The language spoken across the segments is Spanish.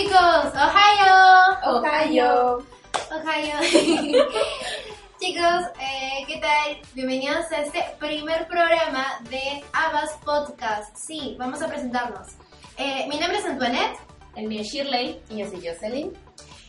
chicos, Ohio. Ohio. Ohio. chicos, eh, ¿qué tal? Bienvenidos a este primer programa de Abbas Podcast. Sí, vamos a presentarnos. Eh, mi nombre es Antoinette. El mío es Shirley. Y yo soy Jocelyn.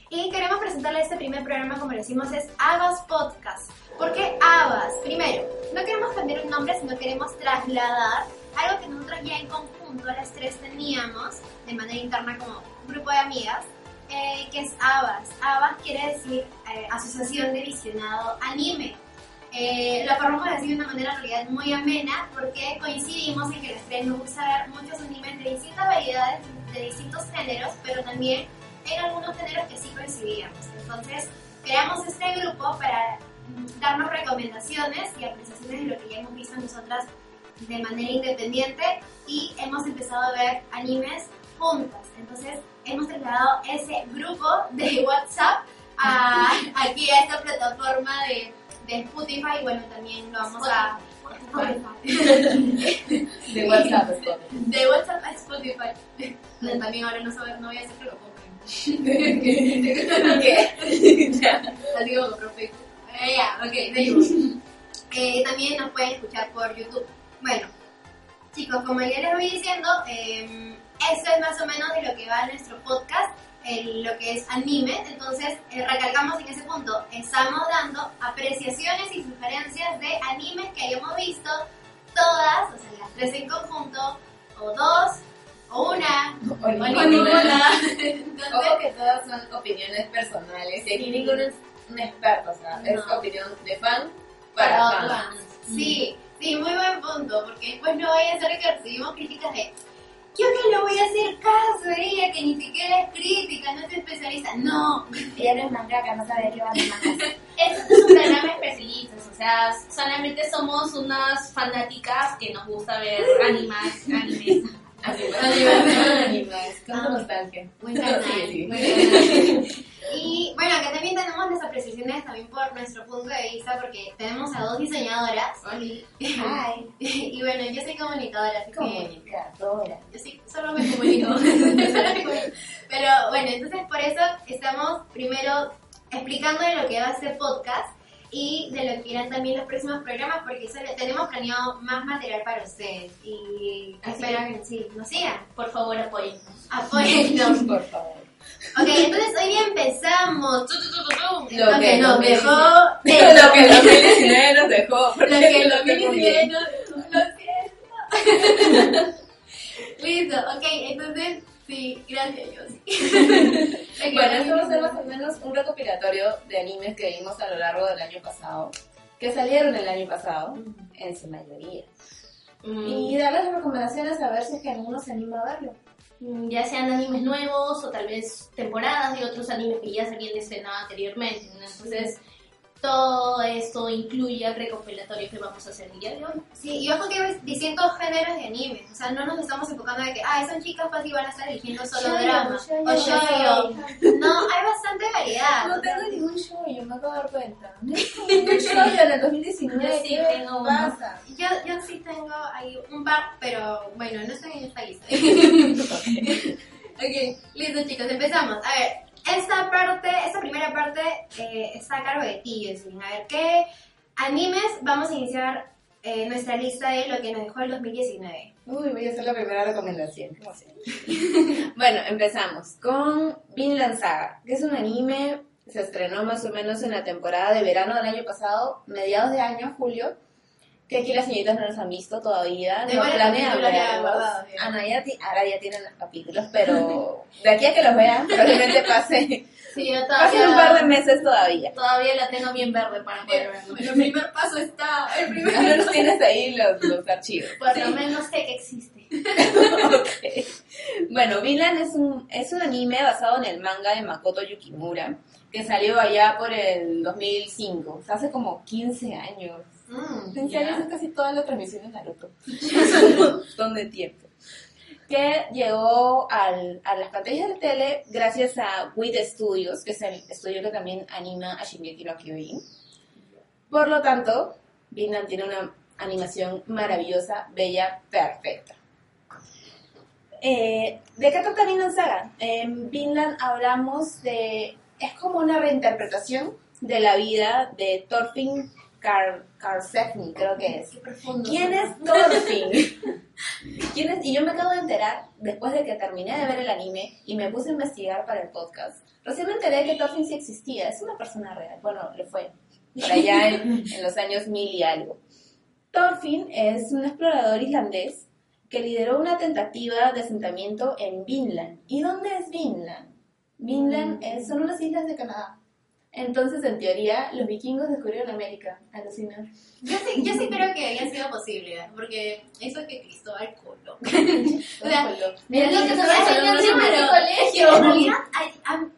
Y queremos presentarle este primer programa, como le decimos, es Abbas Podcast. ¿Por qué Abbas? Primero, no queremos cambiar un nombre, sino queremos trasladar algo que nosotros ya en conjunto, las tres teníamos, de manera interna como un grupo de amigas, eh, que es Abbas. Abbas quiere decir eh, Asociación de Visionado Anime. Eh, lo formamos así de una manera en realidad muy amena porque coincidimos en que las tres nos gusta ver muchos animes de distintas variedades, de distintos géneros, pero también en algunos géneros que sí coincidíamos. Entonces, creamos este grupo para mm, darnos recomendaciones y apreciaciones de lo que ya hemos visto nosotras de manera independiente y hemos empezado a ver animes juntas. Entonces, hemos trasladado ese grupo de WhatsApp a, aquí a esta plataforma de, de Spotify y bueno, también lo vamos a... De WhatsApp, Spotify. De WhatsApp a Spotify. También ahora no, saber, no voy a hacer que lo ¿Qué? Ya. Así como perfecto. Eh, ya, ok, seguimos. Eh, también nos pueden escuchar por YouTube. Bueno, chicos, como ya les voy diciendo, eh, esto es más o menos de lo que va nuestro podcast, en lo que es anime. Entonces, eh, recalcamos en ese punto, estamos dando apreciaciones y sugerencias de animes que hayamos visto, todas, o sea, las tres en conjunto, o dos, o una, O o ninguna. ninguna. Ojo que todas son opiniones personales. Y aquí ninguno es un experto, o sea, es opinión de fan para Para fans. Sí, sí, muy buen punto, porque después no vaya a ser que recibimos críticas de yo que lo voy a hacer caso a ella, que ni siquiera es crítica, no es especialista. No, Ella no es mangaka, no sabe de qué va. Este es un programa especialistas, o sea, solamente somos unas fanáticas que nos gusta ver animas, animes. Con nostalgia. Sí, sí. buen canal. Y bueno, acá también tenemos las apreciaciones también por nuestro punto de vista, porque tenemos a dos diseñadoras. Ay, Y bueno, yo soy comunicadora, así que Yo sí, solo me comunico. Pero bueno, entonces por eso estamos primero explicando de lo que va este podcast y de lo que irán también los próximos programas porque solo tenemos planeado más material para ustedes y Así espero que sí, nos sigan, Por favor, apoyen. apóyennos. Por favor. ok, entonces hoy empezamos. Tu, tu, tu, tu, tu. Lo Lo que nos nos dejó. Lo que el 2019 nos dejó. Lo que tengo que bien. lo siento. Listo, ok, entonces sí, gracias. Ok, Bueno, esto va a ser más o menos un recopilatorio de animes que vimos a lo largo del año pasado, que salieron el año pasado, en su mayoría. Mm, Y darles recomendaciones a ver si es que alguno se anima a verlo. mm, ya sean animes nuevos o tal vez temporadas de otros animes que ya se habían estrenado anteriormente. Entonces, todo esto incluye el recopilatorio que vamos a hacer el día de hoy. Sí, y ojo que distintos géneros de anime. O sea, no nos estamos enfocando en que, ah, son chicas fácil van a estar eligiendo solo drama. O shoujo. No, hay bastante variedad. No tengo ningún show, yo me acabo de dar cuenta. No tengo show en el 2019. Yo sí ¿qué tengo uno. pasa? Yo, yo sí tengo ahí un par, pero bueno, no estoy en esta lista. ok, listo chicos, empezamos. A ver, esta parte, esta primera parte eh, está a cargo de ti, Jocelyn. A ver, ¿qué animes vamos a iniciar eh, nuestra lista de lo que nos dejó el 2019? Uy, voy a hacer la primera recomendación. Bueno, empezamos con Vinland Saga, que es un anime, se estrenó más o menos en la temporada de verano del año pasado, mediados de año, julio, que aquí las señoritas no los han visto todavía, Tengo no ya verlos. Ana, ya ahora ya tienen los capítulos, pero de aquí a que los vean, probablemente pase, Sí, yo pasen un par de meses todavía. Todavía la tengo bien verde para poder verlo. El primer paso está. El primer Al menos tienes ahí los, los archivos. Por lo menos sé que existe. Ok. Bueno, Vinland es un, es un anime basado en el manga de Makoto Yukimura, que salió allá por el 2005, o sea, hace como 15 años. Mm, 15 ya. años es casi toda la transmisión de Naruto. Es un montón de tiempo. Que llegó al, a las pantallas de tele gracias a WIT Studios, que es el estudio que también anima a Shingeki no Kyojin. Por lo tanto, Vinland tiene una animación maravillosa, bella, perfecta. Eh, ¿De qué trata Vinland Saga? En Vinland hablamos de... Es como una reinterpretación de la vida de Thorfinn Kar Karlsefni, creo que es. ¿Quién es Thorfinn? ¿Quién es? Y yo me acabo de enterar, después de que terminé de ver el anime y me puse a investigar para el podcast, recién me enteré que Thorfinn sí existía, es una persona real. Bueno, le fue, por allá en, en los años mil y algo. Thorfinn es un explorador islandés que lideró una tentativa de asentamiento en Vinland. ¿Y dónde es Vinland? Vinland es- son unas islas de Canadá. Entonces, en teoría, los vikingos descubrieron América. Alucinar. Yo sí, yo sí creo que haya sido posible, ¿eh? porque eso que Cristóbal Colón. O sea, Mira Es lo que se en colegio. En realidad,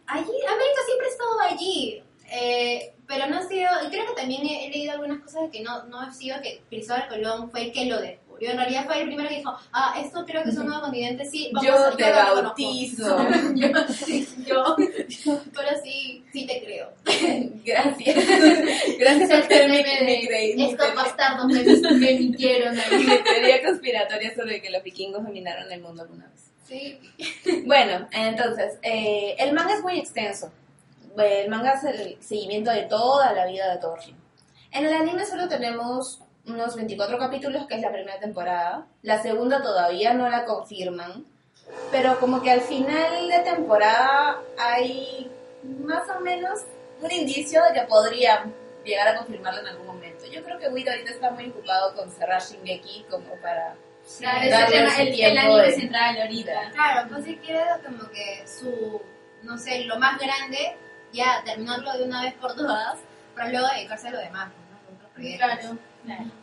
allí, América siempre estuvo allí. Eh, pero no ha sido, y creo que también he, he leído algunas cosas de que no, no ha sido que Cristóbal Colón fue el que lo descubrió. En realidad fue el primero que dijo, ah, esto creo que es un nuevo continente, sí, vamos a- Yo te lo reconozco". bautizo. yo, sí, yo, pero sí, sí te creo. Gracias. Gracias por tener mi, mi, cre- mi Estos bastardos me, me mintieron mi teoría conspiratoria sobre que los vikingos dominaron el mundo alguna vez. Sí. Bueno, entonces, eh, el manga es muy extenso. El manga es el seguimiento de toda la vida de Thorfinn. En el anime solo tenemos unos 24 capítulos, que es la primera temporada. La segunda todavía no la confirman. Pero como que al final de temporada hay más o menos un indicio de que podrían llegar a confirmarlo en algún momento. Yo creo que Wit ahorita está muy ocupado con cerrar Shingeki como para... Claro, Darle ese el, el tiempo anime de- central ahorita. Claro, pues si quiere como que su, no sé, lo más grande, ya terminarlo de una vez por todas, para luego dedicarse a lo demás, ¿no? Otros proyectos. Claro.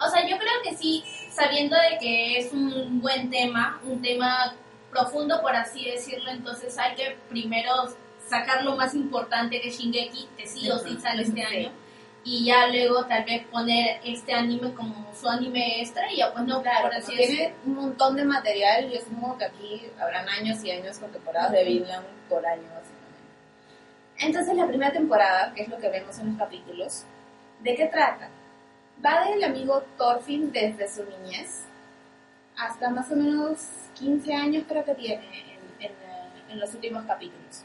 O sea, yo creo que sí, sabiendo de que es un buen tema, un tema profundo, por así decirlo, entonces hay que primero sacar lo más importante que Shingeki, que sí o sí sale este año, y ya luego tal vez poner este anime como su anime extra y ya pues no, Claro, por así tiene decirlo. un montón de material, yo supongo que aquí habrán años y años con temporadas de Vinland por año, básicamente. Entonces, la primera temporada, que es lo que vemos en los capítulos, ¿de qué trata? Va del amigo Thorfinn desde su niñez hasta más o menos 15 años creo que tiene en, en, en los últimos capítulos.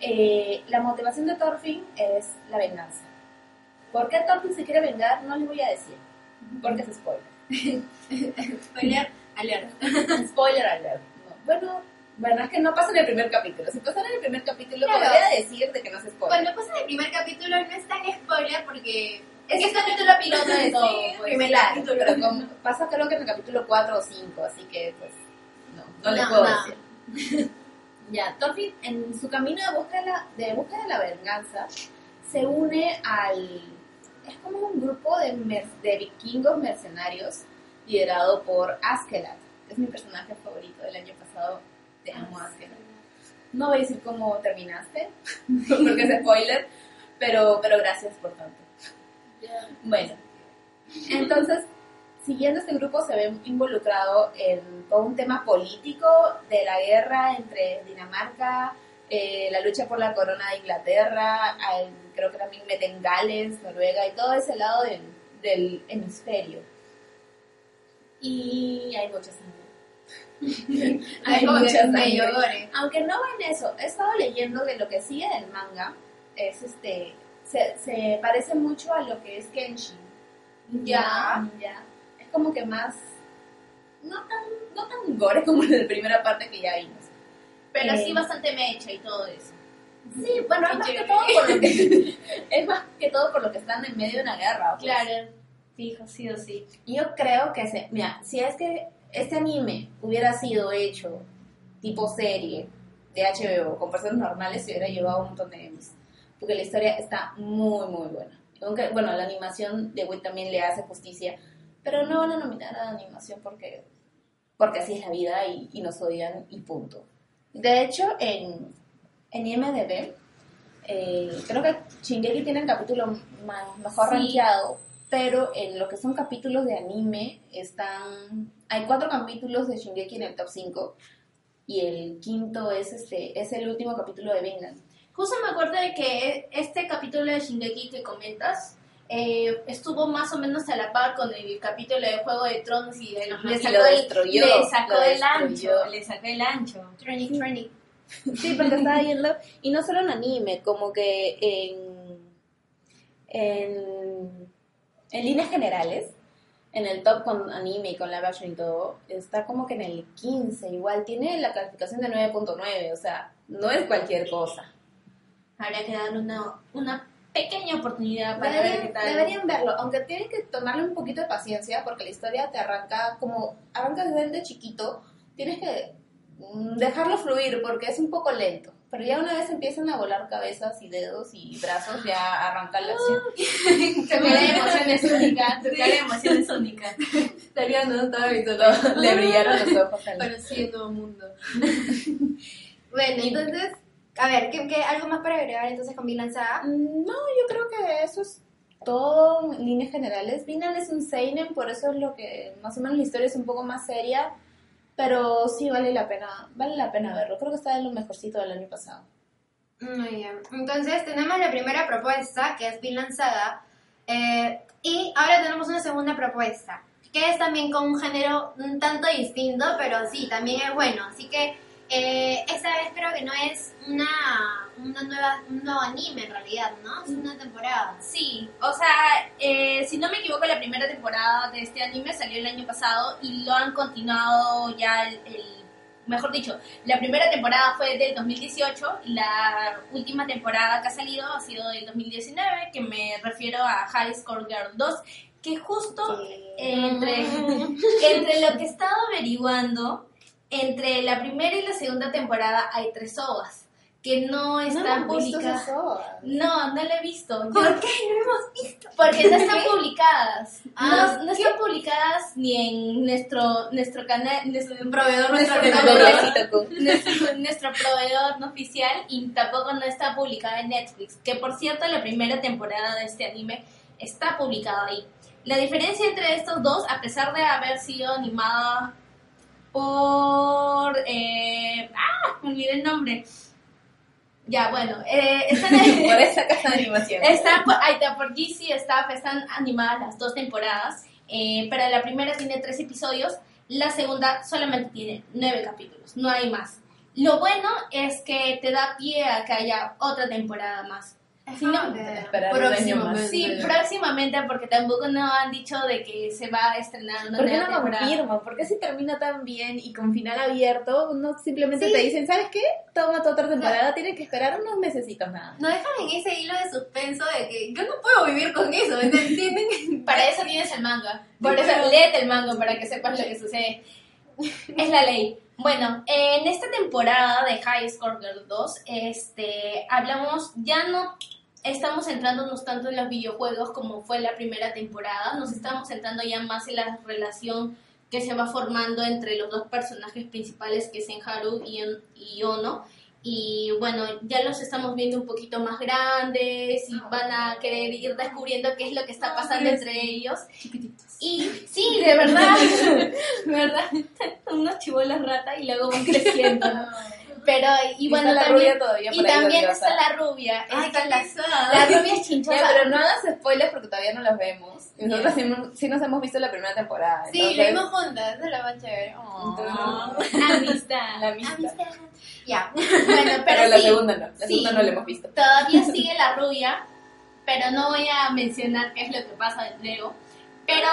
Eh, la motivación de Thorfinn es la venganza. ¿Por qué Thorfinn se quiere vengar? No les voy a decir, porque es spoiler. Spoiler alert. Spoiler alert. No. Bueno, bueno, es que no pasa en el primer capítulo. Si pasara en el primer capítulo, Claro. podría decir de que no es spoiler. Cuando pasa el primer capítulo no es tan spoiler porque Es el capítulo piloto de todo. Pues. Claro, capítulo. pero como- pasa creo que en el capítulo 4 o 5, así que pues no, no, les No, puedo no. decir. ya, Thorfinn en su camino de búsqueda de la, de búsqueda de la venganza se une al... es como un grupo de, mer- de vikingos mercenarios liderado por Askelat, que es mi personaje favorito del año pasado. Te amo, Askelat. No voy a decir cómo terminaste, porque es spoiler, pero, pero gracias por tanto. Bueno, entonces, siguiendo este grupo se ve involucrado en todo un tema político de la guerra entre Dinamarca, eh, la lucha por la corona de Inglaterra, al- creo que también meten Gales, Noruega y todo ese lado del, del hemisferio. Y hay mucha sangre. hay como que mucha medio sangre. gore. Aunque no va en eso, he estado leyendo que lo que sigue del manga es este. Se, se parece mucho a lo que es Kenshin. Ya. ya. Es como que más. No tan, no tan gore como en la primera parte que ya vimos. Pero Eh, sí bastante mecha y todo eso. Sí, bueno, es más que todo por lo que. es más que todo por lo que están en medio de una guerra. pues. Claro, fijo, sí o sí. Yo creo que se, mira, si es que este anime hubiera sido hecho tipo serie de HBO con personas normales, se hubiera llevado un montón de Emmys. Porque la historia está muy, muy buena. Aunque, bueno, la animación de Wit también le hace justicia, pero no van a nominar a la animación porque, porque así es la vida y, y nos odian y punto. De hecho, en, en IMDB, eh, creo que Shingeki tiene el capítulo ma- mejor Sí. rankeado, pero en lo que son capítulos de anime están... Hay cuatro capítulos de Shingeki en el top 5 y el quinto es este es el último capítulo de Vinland. Justo me acuerdo de que este capítulo de Shingeki que comentas eh, estuvo más o menos a la par con el capítulo de Juego de Tronos y le, Ajá, le y sacó, lo el, destruyó, le sacó lo el destruyó. ancho, le sacó el ancho. Training, training. Sí, porque estaba viendo, y no solo en anime, como que en, en, en líneas generales, en el top con anime y con live action y todo, está como que en el 15, igual tiene la calificación de 9.9, o sea, no es cualquier cosa. Habría que darle una, una pequeña oportunidad para ver qué Deberían, tal. deberían verlo, aunque tienen que tomarle un poquito de paciencia porque la historia te arranca como arranca desde chiquito, tienes que mm, dejarlo fluir porque es un poco lento. Pero ya una vez empiezan a volar cabezas y dedos y brazos, ya arranca la acción. Cara de emoción es única, tu cara de emoción es única. Estaría no estaba solo le brillaron los ojos sí, todo el mundo. bueno, entonces, a ver, ¿qué, qué, algo más para agregar entonces con Saga? Mm, No, yo creo que eso es todo en líneas generales. Vinland es un seinen, por eso es lo que más o menos la historia es un poco más seria, pero sí vale la pena, vale la pena verlo. Creo que está en lo mejorcito del año pasado. Muy bien. Entonces tenemos la primera propuesta, que es Vinland Saga, eh, y ahora tenemos una segunda propuesta, que es también con un género un tanto distinto, pero sí, también es bueno. Así que eh, esta vez creo que no es una, una nueva, un nuevo anime en realidad, ¿no? Es una temporada. Sí, o sea, eh, si no me equivoco, la primera temporada de este anime salió el año pasado y lo han continuado ya el, el- mejor dicho, la primera temporada fue del 2018 y la última temporada que ha salido ha sido del 2019, que me refiero a High Score Girl 2, que justo entre, entre lo que he estado averiguando, entre la primera y la segunda temporada hay tres ovas que no están publicadas. No, no la he visto. Yo- ¿Por qué no hemos visto? porque no están publicadas. Ah, no, no están publicadas ni en nuestro nuestro canal, nuestro proveedor, nuestro, nuestro proveedor, nuestro, nuestro proveedor no oficial y tampoco no está publicada en Netflix. Que por cierto, la primera temporada de este anime está publicada ahí. La diferencia entre estos dos, a pesar de haber sido animada por... eh, ¡Ah! Me olvidé el nombre. Ya, bueno. Eh, están Por esa casa de animación. Está por, ahí está, por GC Staff están animadas las dos temporadas, eh, pero la primera tiene tres episodios, la segunda solamente tiene nueve capítulos, no hay más. Lo bueno es que te da pie a que haya otra temporada más. No- Esperar un año más. sí, próximamente, porque tampoco no han dicho de que se va a estrenar una ¿Por qué no temporada. confirman? ¿Por qué si termina tan bien y con final abierto, no simplemente Sí. te dicen, ¿sabes qué? Toma tu otra temporada, tienes que esperar unos mesecitos nada. No dejan en ese hilo de suspenso de que yo no puedo vivir con eso, ¿entienden? Para eso tienes el manga. Por eso léete el manga para que sepas lo que sucede. Es la ley. Bueno, en esta temporada de High Score Girl 2, este, hablamos, ya no estamos centrándonos tanto en los videojuegos como fue la primera temporada, nos estamos centrando ya más en la relación que se va formando entre los dos personajes principales, que es Enharu y, En- y Ono. Y bueno, ya los estamos viendo un poquito más grandes y van a querer ir descubriendo qué es lo que está pasando entre ellos. Y sí, de verdad, ¿verdad? Unos chibolos rata y luego van creciendo. Pero, y, Y bueno, está la también, rubia todavía y ahí también está la rubia. Ay, qué la, la rubia es chinchosa. Ya, pero no hagas spoilers porque todavía no las vemos. Y Nosotros sí, sí nos hemos visto la primera temporada. Sí, lo entonces- vimos juntas, eso es lo más chévere. Oh. Amistad. La amistad. Ya. Bueno, pero, Pero la sí, segunda no, la sí. segunda no la hemos visto. Todavía sigue la rubia, pero no voy a mencionar qué es lo que pasa luego. Pero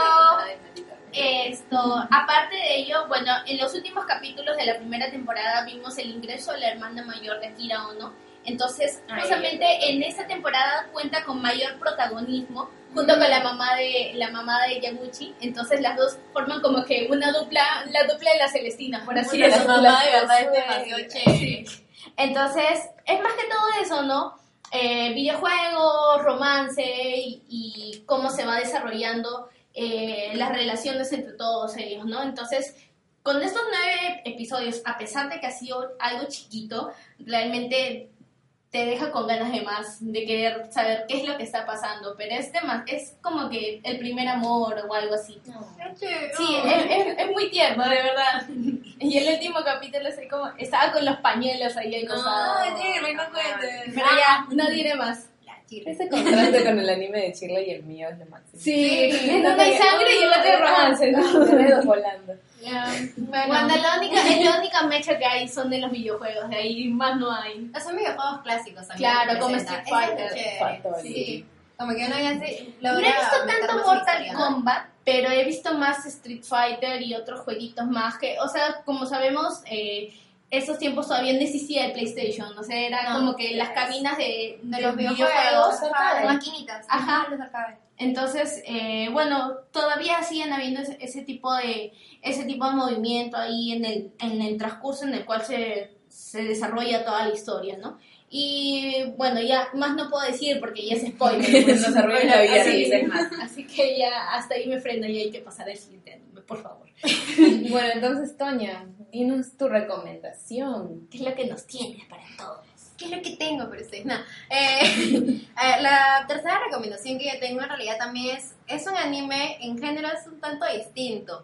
esto, aparte de ello, bueno, en los últimos capítulos de la primera temporada vimos el ingreso de la hermana mayor de Akira Ono. Entonces, Ay, justamente en esta temporada cuenta con mayor protagonismo junto con la mamá de la mamá de Yaguchi. Entonces las dos forman como que una dupla, la dupla de la Celestina, por así decirlo. mamá de verdad es demasiado chévere. Entonces, es más que todo eso, ¿no? Eh, videojuegos, romance y, y cómo se va desarrollando eh, las relaciones entre todos ellos, ¿no? Entonces, con estos nueve episodios, a pesar de que ha sido algo chiquito, realmente te deja con ganas de más, de querer saber qué es lo que está pasando, pero es, dema- es como que el primer amor o algo así. Sí, es, es- es muy tierno, de verdad. Y el último capítulo es como, estaba con los pañuelos ahí al costado. No, Jerry, no cuentes. Pero ya, no diré más. Ese contraste con el anime de Shirley y el mío es lo máximo. Sí, uno hay sangre y el otro hay romance. Los dedos volando. Bueno, Bueno. la única, es la única mecha que hay son de los videojuegos, de ahí más no hay. Son videojuegos clásicos también. Claro, como. Street Fighter. Sí. Como que uno ya se No he visto tanto Mortal. Kombat, pero he visto más Street Fighter y otros jueguitos más que, o sea, como sabemos, eh, esos tiempos todavía no existía el PlayStation, o sea, era No, como que las cabinas de, De de los videojuegos, las maquinitas. Ajá. Los arcades. Entonces, eh, bueno, todavía siguen habiendo ese, ese tipo de ese tipo de movimiento ahí en el, en el transcurso en el cual se, se desarrolla toda la historia, ¿no? Y bueno, ya más no puedo decir porque ya es spoiler. pues. Nos arruinan la vida, así, dices más. así que ya hasta ahí me freno y hay que pasar al siguiente anime, por favor. Bueno, entonces, Toña, dinos tu recomendación. ¿Qué es lo que nos tienes para todos? ¿Qué es lo que tengo para ustedes? No. Eh, eh, la tercera recomendación que yo tengo en realidad también es, es un anime, en general es un tanto distinto.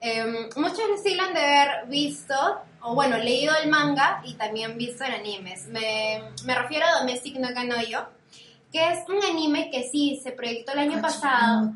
Eh, muchos sí lo han de haber visto, o bueno, leído el manga y también visto en animes. Me, me refiero a Domestic no Kanoyo, que es un anime que sí se proyectó el año pasado.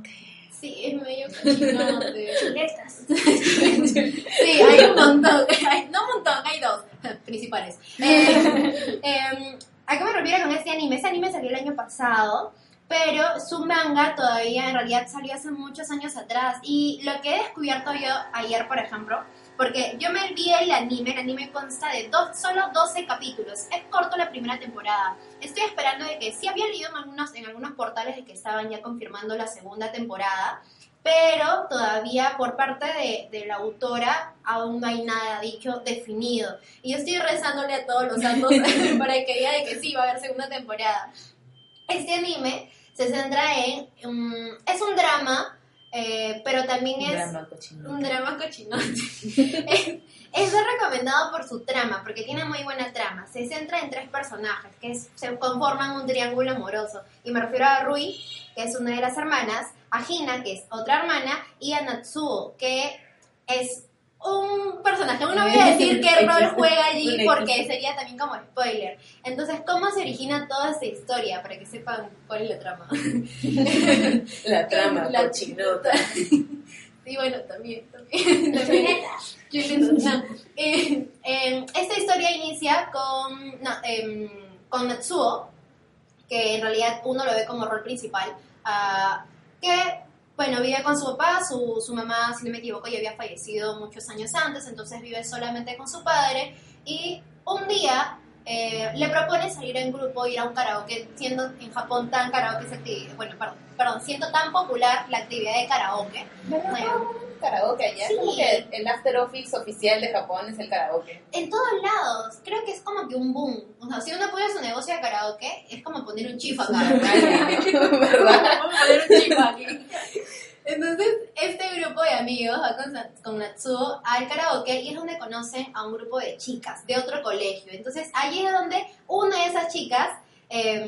Sí, es medio cochinote. Chuletas. Sí, hay un montón, hay- no un montón, hay dos principales. Eh, eh, ¿A qué me refiero con este anime? Ese anime salió el año pasado, pero su manga todavía en realidad salió hace muchos años atrás. Y lo que he descubierto yo ayer, por ejemplo, porque yo me vi el anime, el anime consta de dos, solo 12 capítulos. Es corto la primera temporada. Estoy esperando de que sí había leído en algunos, en algunos portales de que estaban ya confirmando la segunda temporada, pero todavía por parte de, de la autora aún no hay nada dicho definido. Y yo estoy rezándole a todos los santos para que diga de que sí va a haber segunda temporada. Este anime se centra en... mm, es un drama, eh, pero también es Drama un drama cochinote. es, es recomendado por su trama, porque tiene muy buena trama. Se centra en tres personajes que es- se conforman un triángulo amoroso. Y me refiero a Rui, que es una de las hermanas, a Hina, que es otra hermana, y a Natsuo, que es un personaje. No voy a decir qué rol juega allí porque sería también como spoiler. Entonces, ¿cómo se origina toda esta historia? Para que sepan cuál es la trama. La trama La- cochinota. Y bueno, también. también, también. No. Eh, eh, esta historia inicia con, no, em, con Natsuo, que en realidad uno lo ve como rol principal, ah, que, bueno, vive con su papá, su, su mamá, si no me equivoco, ya había fallecido muchos años antes, entonces vive solamente con su padre, y un día eh, le propone salir en grupo, ir a un karaoke, siendo en Japón tan karaoke, bueno, perdón, perdón, siendo tan popular la actividad de karaoke. Eh, Karaoke allá. Sí. Como que el after office oficial de Japón es el karaoke. En todos lados, creo que es como que un boom. O sea, si uno pone su negocio de karaoke, es como poner un chif acá. ¿Verdad? Vamos a poner un chif aquí. Entonces, este grupo de amigos va con, con Natsuo al karaoke y es donde conocen a un grupo de chicas de otro colegio. Entonces, allí es donde una de esas chicas eh,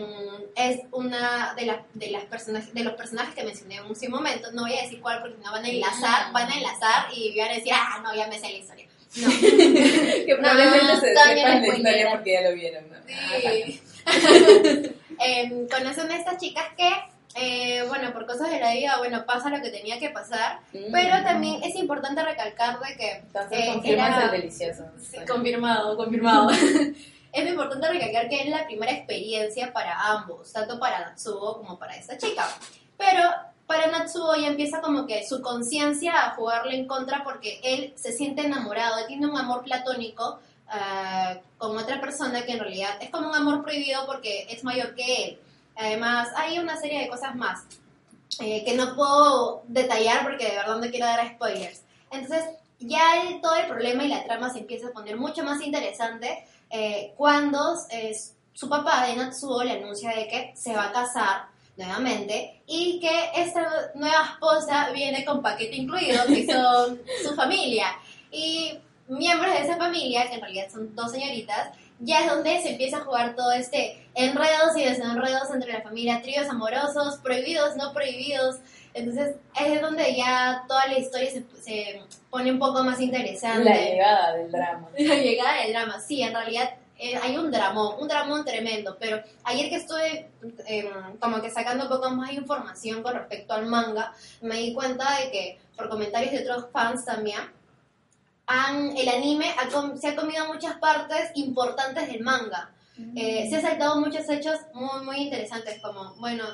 es una de las de las personajes de los personajes que mencioné en un momento. No voy a decir cuál porque no van a enlazar, van a enlazar y van a decir, ah, no, ya me sé la historia. No. Que probablemente No, se sepan la la historia porque ya lo vieron. ¿no? Sí. Em, conocen a estas chicas que, eh, bueno, por cosas de la vida, bueno, pasa lo que tenía que pasar, Mm. pero también es importante recalcar de que... Entonces eh, era- el delicioso. Sí, confirmado, confirmado. es importante recalcar que es la primera experiencia para ambos, tanto para Natsuo como para esta chica. Pero para Natsuo ya empieza como que su conciencia a jugarle en contra porque él se siente enamorado, él tiene un amor platónico ah, con otra persona que en realidad es como un amor prohibido porque es mayor que él. Además, hay una serie de cosas más eh, que no puedo detallar porque de verdad no quiero dar spoilers. Entonces, ya el- todo el problema y la trama se empieza a poner mucho más interesante eh, cuando eh, su papá de Natsuo le anuncia de que se va a casar nuevamente y que esta nueva esposa viene con paquete incluido, que son su familia. Y miembros de esa familia, que en realidad son dos señoritas, ya es donde se empieza a jugar todo este enredos y desenredos entre la familia, tríos amorosos, prohibidos, no prohibidos. Entonces es donde ya toda la historia se, se pone un poco más interesante. La llegada del drama. La llegada del drama, sí, en realidad eh, hay un dramón, un dramón tremendo, pero ayer que estuve eh, como que sacando un poco más de información con respecto al manga, me di cuenta de que por comentarios de otros fans también, han, el anime ha com- se ha comido muchas partes importantes del manga. Eh, se ha saltado muchos hechos muy, muy interesantes, como, bueno,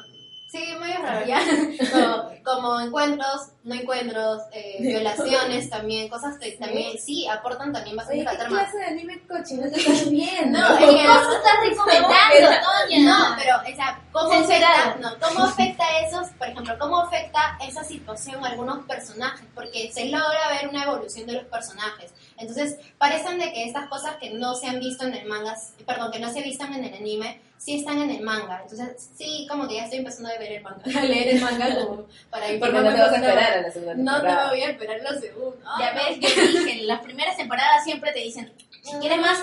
sí, muy raro ya, como, como encuentros, no encuentros, eh, violaciones también, cosas que también sí aportan también bastante a ¿qué la trama. clase de anime cochino te estás viendo? No, es que ¿Cómo estás recomendando, Toña? no, pero, o sea, ¿cómo afecta, no, ¿cómo afecta esos, por ejemplo, cómo afecta esa situación a algunos personajes? Porque se logra ver una evolución de los personajes. Entonces, parecen de que estas cosas que no se han visto en el manga, perdón, que no se vistan en el anime, sí están en el manga. Entonces, sí, como que ya estoy empezando a ver el manga, a leer el manga como para Porque informarme no te vas a esperar a la segunda No, no temporada. me voy a esperar la segunda. Ya ves, yo dije, las primeras temporadas siempre te dicen, si quieres más.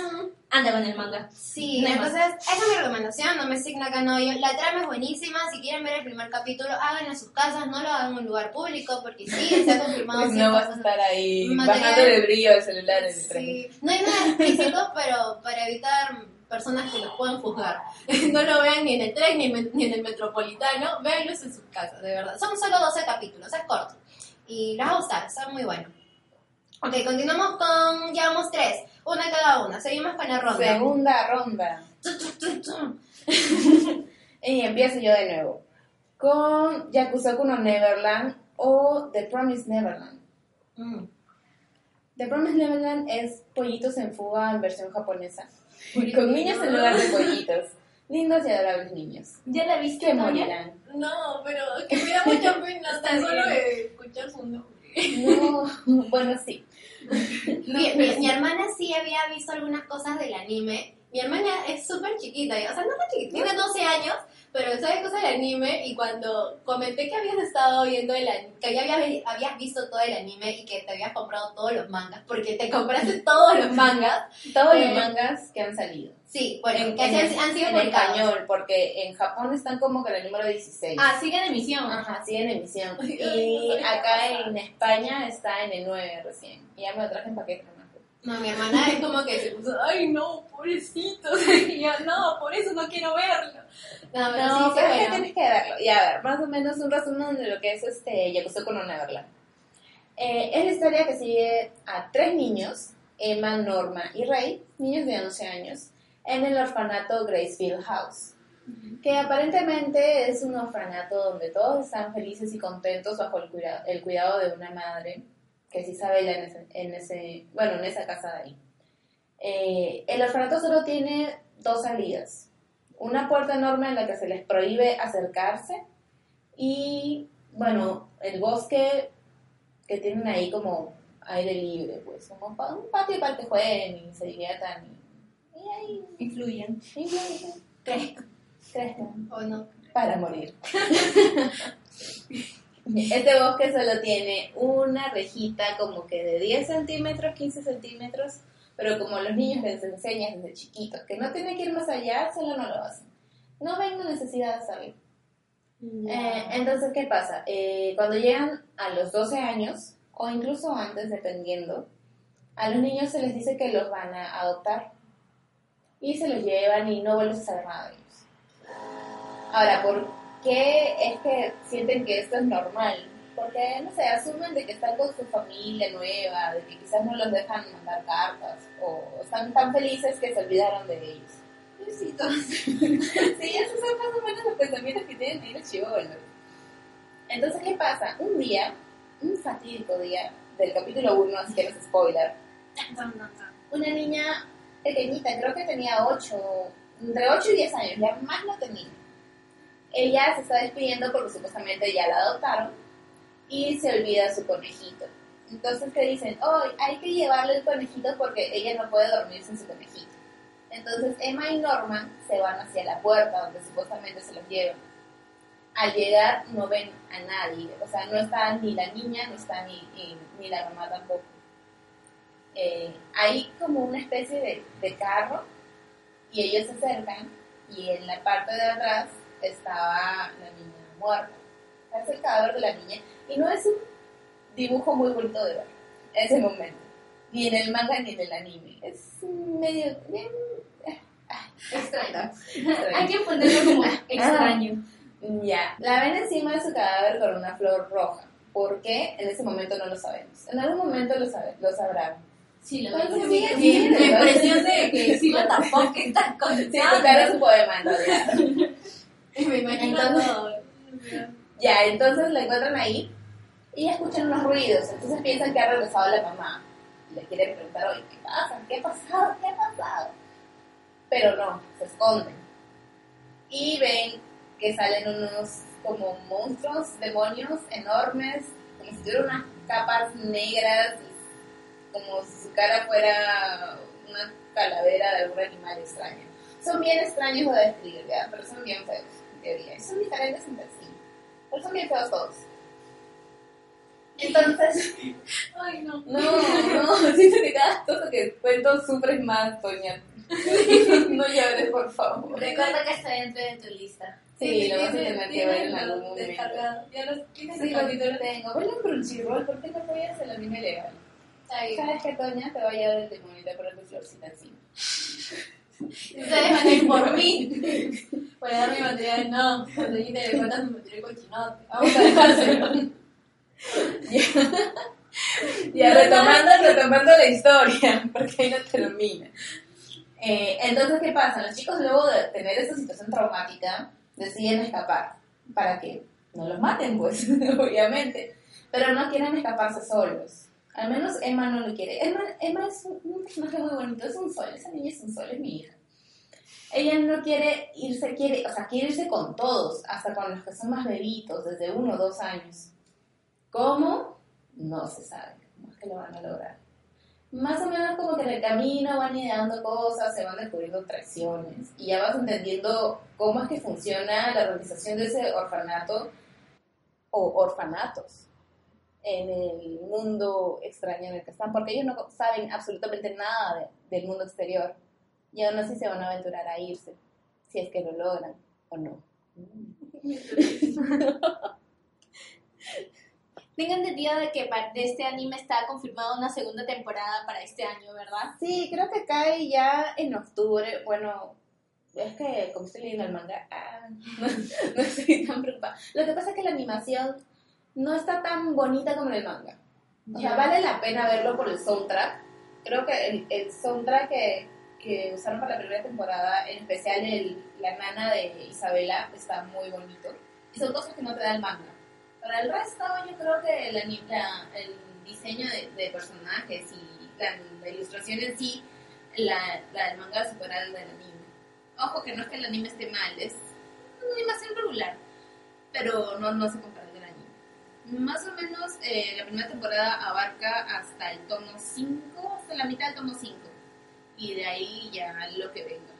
Anda con el manga. Sí, No entonces esa es mi recomendación, no me signa acá no. yo- La trama es buenísima, si quieren ver el primer capítulo, háganlo en sus casas, no lo hagan en un lugar público, porque sí, está confirmado. Pues no vas a estar ahí bajando el brillo del celular en el tren. Sí, no hay nada explícito, pero para evitar personas que los puedan juzgar. No lo vean ni en el tren ni en, ni en el metropolitano, véanlos en sus casas, de verdad. Son solo 12 capítulos, es corto. Y les va a gustar, está muy bueno. Ok, continuamos con, llevamos tres, una cada una, seguimos con la ronda. Segunda ronda. y empiezo yo de nuevo. Con Yakusoku no Neverland o The Promised Neverland. Mm. The Promised Neverland es pollitos en fuga en versión japonesa. Con niños en lugar de pollitos. Lindos y adorables niños. ¿Ya la viste, Que morirán. No, pero que me da mucha pena tan solo de escuchar su nombre. No, bueno, sí. Mi, mi- mi hermana sí había visto algunas cosas del anime. Mi hermana es súper chiquita, o sea, no tan chiquita, tiene 12 años, pero sabe cosas del anime y cuando comenté que habías estado viendo el anime, que ya habías, habías visto todo el anime y que te habías comprado todos los mangas, porque te compraste todos los mangas, Todos Eh, los mangas que han salido. Sí, bueno, En, en- han, han sido en español, porque en Japón están como con el número 16. Ah, sigue en emisión. Ajá, sí, en emisión. Y acá en España está en el 9 recién. Y ya me lo traje en paquete. ¿no? No, mi hermana es como que se puso, ay no, pobrecito, y yo no, por eso no quiero verlo. No, pero No, sí, pero es bueno. tienes que verlo. Y a ver, más o menos un resumen de lo que es este Yakusoku no Neverland. Eh, es la historia que sigue a tres niños, Emma, Norma y Ray, niños de 11 años, en el orfanato Gracefield House. Que aparentemente es un orfanato donde todos están felices y contentos bajo el cuidado, el cuidado de una madre, que es Isabela en ese, en ese, bueno, en esa casa de ahí. Eh, el orfanato solo tiene dos salidas. Una puerta enorme en la que se les prohíbe acercarse y, bueno, el bosque que tienen ahí como aire libre, pues, como pa- un patio para que jueguen y se diviertan Influyen. crezcan, crezcan O no. para morir. Este bosque solo tiene una rejita como que de 10 centímetros, 15 centímetros, pero como los niños les enseñan desde chiquitos que no tienen que ir más allá, solo no lo hacen. No ven la necesidad de salir. Eh, entonces, ¿qué pasa? Eh, cuando llegan a los 12 años, o incluso antes, dependiendo, a los niños se les dice que los van a adoptar. Y se los llevan y no vuelves a saber nada de ellos. Ahora, ¿por qué es que sienten que esto es normal? Porque, no sé, asumen de que están con su familia nueva, de que quizás no los dejan mandar cartas, o están tan felices que se olvidaron de ellos. Sí, esos son más o menos los pensamientos que tienen ahí los chivolos. Entonces, ¿qué pasa? Un día, un fatídico día del capítulo 1, así que no es spoiler, una niña pequeñita, creo que tenía 8, entre 8 y 10 años, ya más no tenía. Ella se está despidiendo porque supuestamente ya la adoptaron y se olvida su conejito. Entonces te dicen, oh, hay que llevarle el conejito porque ella no puede dormir sin su conejito. Entonces Emma y Norman se van hacia la puerta donde supuestamente se los llevan. Al llegar no ven a nadie, o sea, no está ni la niña, no está ni, ni, ni la mamá tampoco. Eh, hay como una especie de, de carro y ellos se acercan y en la parte de atrás estaba la niña muerta. Parece el cadáver de la niña y no es un dibujo muy bonito de ver en ese momento. ni en el manga ni en el anime. Es medio... bien, ah, extraño. Hay que ponerlo como extraño. Ya, la ven encima de su cadáver con una flor roja. ¿Por qué? En ese momento no lo sabemos. En algún momento lo, sabe, lo sabrán. Sí, la Pues sí, es que sí. La impresión de que sí, what the fuck, ¿qué estás Sí, tu contando? cara es un poema en realidad. Me imagino Entonces-. Ya, entonces la encuentran ahí y escuchan unos ruidos. Entonces piensan que ha regresado la mamá. Y le quieren preguntar, oye, ¿qué pasa? ¿Qué ha pasado? ¿Qué ha pasado? Pero no, se esconden. Y ven que salen unos como monstruos, demonios enormes, como si tuvieran unas capas negras, como si su cara fuera una calavera de algún animal extraño. Son bien extraños de describir, ¿ya? pero son bien feos, en teoría. Son diferentes entre sí, pero son bien feos todos. Entonces, Ay, no. no, no, siento que cada cosa que cuento sufres más, Toña. No llores, por favor. Recuerda que está dentro de tu lista. Sí, lo vas a tener que ver en algún momento. descargado. Ya los tienes Sí, el lo capítulo. tengo. Ponle en Crunchyroll, ¿por qué no apoyas el anime legal? ¿Sabes qué, Toña? Te voy a llevar el demonio y te poner tu florcita encima. Ustedes van a ir por mí. Por dar mi material, no. Cuando yo te le cuentas mi material cochinote. Vamos a dejárselo. Ya, retomando, retomando la historia, porque ahí no termina. Eh, entonces, ¿qué pasa? Los chicos luego de tener esta situación traumática deciden escapar para que no los maten, pues, obviamente. Pero no quieren escaparse solos. Al menos Emma no lo quiere. Emma, Emma es un, personaje muy bonito, es un sol, esa niña es un sol, es mi hija. Ella no quiere irse, quiere, o sea, quiere irse con todos, hasta con los que son más bebitos, desde uno o dos años. ¿Cómo? No se sabe cómo es que lo van a lograr. Más o menos como que en el camino van ideando cosas, se van descubriendo traiciones y ya vas entendiendo cómo es que funciona la organización de ese orfanato o orfanatos en el mundo extraño en el que están, porque ellos no saben absolutamente nada de- del mundo exterior y aún así se van a aventurar a irse, si es que lo logran o no. Tengo entendido de que de este anime está confirmada una segunda temporada para este año, ¿verdad? Sí, creo que cae ya en octubre. Bueno, es que como estoy leyendo el manga, ah, no, no estoy tan preocupada. Lo que pasa es que la animación no está tan bonita como en el manga. O sea, Ya. vale la pena verlo por el soundtrack. Creo que el, el soundtrack que, que usaron para la primera temporada, en especial el, la nana de Isabela, está muy bonito. Y son cosas que no te da el manga. Para el resto, yo creo que el, ani- la- el diseño de, de personajes y la, la ilustración en sí, la, la del manga supera al del anime. Ojo que no es que el anime esté mal, es una animación regular, pero no, no se compara. Más o menos eh, la primera temporada abarca hasta el tomo 5, hasta la mitad del tomo 5, y de ahí ya lo que venga.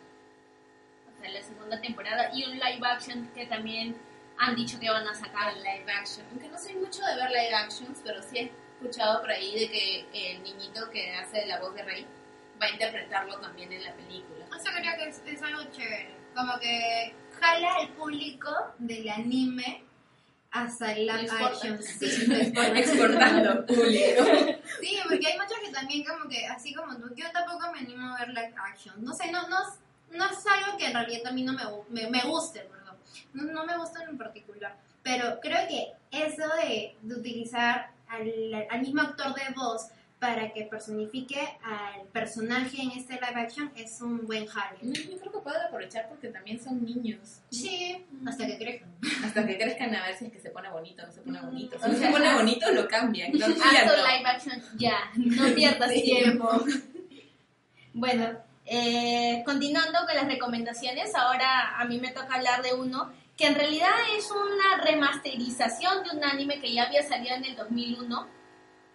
O sea, la segunda temporada y un live action que también han dicho que van a sacar. live action. Aunque no soy mucho de ver live actions, pero sí he escuchado por ahí de que el niñito que hace la voz de Rey va a interpretarlo también en la película. O sea, creo que es, es algo chévere. Como que jala al público del anime hasta el live action. Sí. Exportando público. Sí, porque hay muchos que también como que, así como tú, yo tampoco me animo a ver live action. No sé, no, no, es- no es algo que en realidad a mí no me, me, me guste, perdón. No, no me gusta en particular. Pero creo que eso de, de utilizar al, al mismo actor de voz para que personifique al personaje en este live action es un buen jale. Yo creo que pueden aprovechar porque también son niños. Sí, hasta que crezcan. Hasta que crezcan a ver si es que se pone bonito o no se pone bonito. Si no se pone bonito, lo cambian. No, Haz ya tu no. live action ya, no pierdas tiempo. Bueno, eh, continuando con las recomendaciones, ahora a mí me toca hablar de uno que en realidad es una remasterización de un anime que ya había salido en el 2001.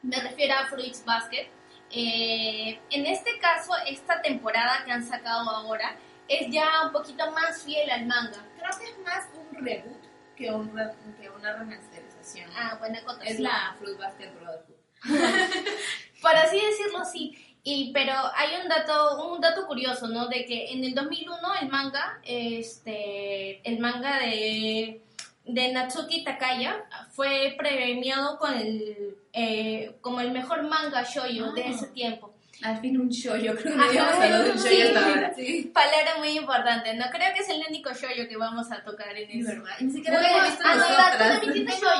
Me refiero a Fruits Basket. Eh, en este caso, esta temporada que han sacado ahora es ya un poquito más fiel al manga. Creo que es más un reboot que, un re- que una remasterización. Ah, buena es la Fruit Basket Brotherhood. Por así decirlo, sí. Y, pero hay un dato, un dato curioso, ¿no? De que en el 2001 el manga, este, el manga de de Natsuki Takaya fue premiado con el, eh, como el mejor manga shoujo de Ah. ese tiempo. Al fin un show, yo creo que Ajá, no habíamos hablado de un hasta ahora. Palabra muy importante, no creo que es el único shoujo que vamos a tocar en Es verdad, y ni siquiera Bueno, lo hemos visto ah, no,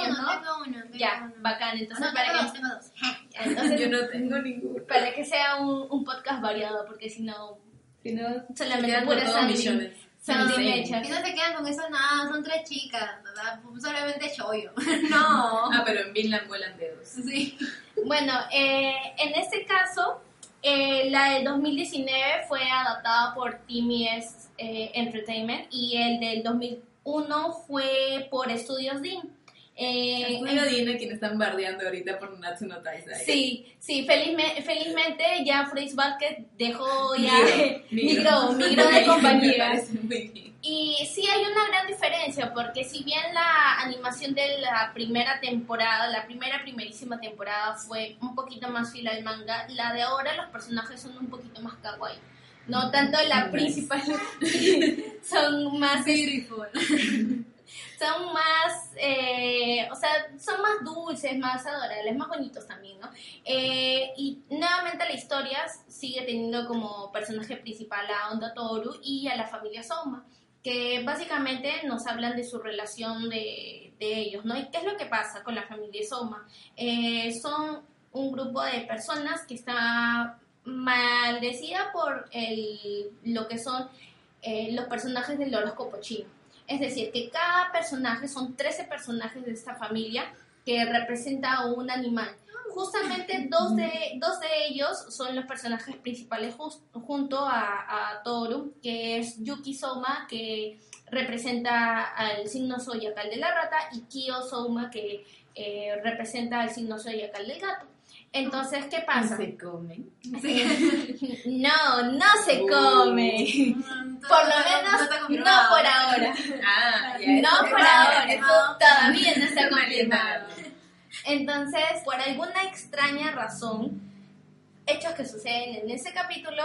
shoujo, ¿no? tengo uno. tengo Ya, uno. bacán, entonces No, para tengo que dos, tengo dos. entonces, Yo no tengo ninguno. para que sea un, un podcast variado, porque si no, Si no, solamente pura sangre. Mecha. Y no se quedan con eso nada, son tres chicas, ¿verdad? Solamente chollo. no. Ah, pero en Vinland vuelan dedos. Sí. Bueno, eh, en este caso, eh, la del 2019 fue adaptada por TMS eh, Entertainment y el del 2001 fue por Studios Dean. Eh, Dina quien están bardeando ahorita por Natsu no Taizai. Sí, sí, felizme- felizmente ya Fruits Basket dejó ya Migró, migró, de compañía. Y sí hay una gran diferencia, porque si bien la animación de la primera temporada, la primera primerísima temporada fue un poquito más fiel al manga, la de ahora los personajes son un poquito más kawaii. No tanto la Nice. principal, son más Beautiful. Son más, eh, o sea, son más dulces, más adorables, más bonitos también, ¿no? Eh, y nuevamente la historia sigue teniendo como personaje principal a Onda Toru y a la familia Soma, que básicamente nos hablan de su relación de, ellos, ¿no? ¿Y qué es lo que pasa con la familia Soma? Eh, son un grupo de personas que está maldecida por el, lo que son eh, los personajes del horóscopo chino. Es decir, que cada personaje, son 13 personajes de esta familia que representa a un animal. Justamente dos de, dos de ellos son los personajes principales junto a, a Toru, que es Yuki Soma, que representa al signo zodiacal de la rata, y Kyo Soma, que eh, representa al signo zodiacal del gato. Entonces, ¿qué pasa? Se comen. No, no se come. Por lo menos, no por ahora. Ah, ya. No por ahora, todavía no está es confirmado. confirmado. Entonces, por alguna extraña razón, hechos que suceden en ese capítulo,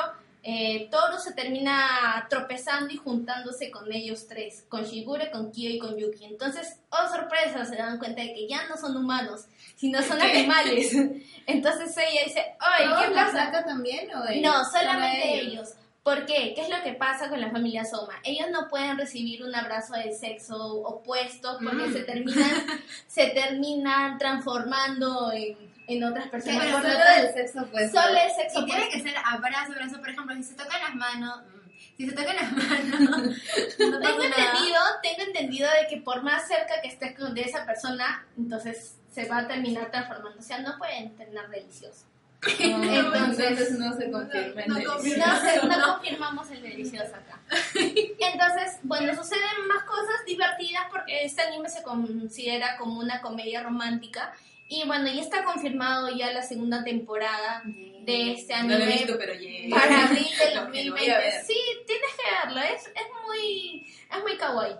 eh, Toru se termina tropezando y juntándose con ellos tres, con Shigure, con Kyo y con Yuki. Entonces, oh sorpresa, se dan cuenta de que ya no son humanos, sino son animales. Entonces ella dice, ay, ¿qué ¿Todos la pasa? saca también o ellos? No, solamente ellos. ¿Por qué? ¿Qué es lo que pasa con la familia Soma? Ellos no pueden recibir un abrazo del sexo opuesto porque Mm. se terminan se terminan transformando en, en otras personas. pero solo lo del sexo opuesto. Solo el sexo Y tiene opuesto. que ser abrazo, abrazo. Por ejemplo, si se tocan las manos, mm, si se tocan las manos, no Tengo entendido, tengo entendido de que por más cerca que estés con- de esa persona, entonces se va a terminar transformando. O sea, no pueden tener delicioso. Entonces no se confirma en no el- confirma. No, no confirmamos el delicioso acá. Entonces, bueno, suceden más cosas divertidas porque este anime se considera como una comedia romántica. Y bueno, ya está confirmado ya la segunda temporada de este No lo he anime visto, pero ya. para abril del Lo que lo 2020. voy a ver. Sí, tienes que verlo, es, es muy es muy kawaii.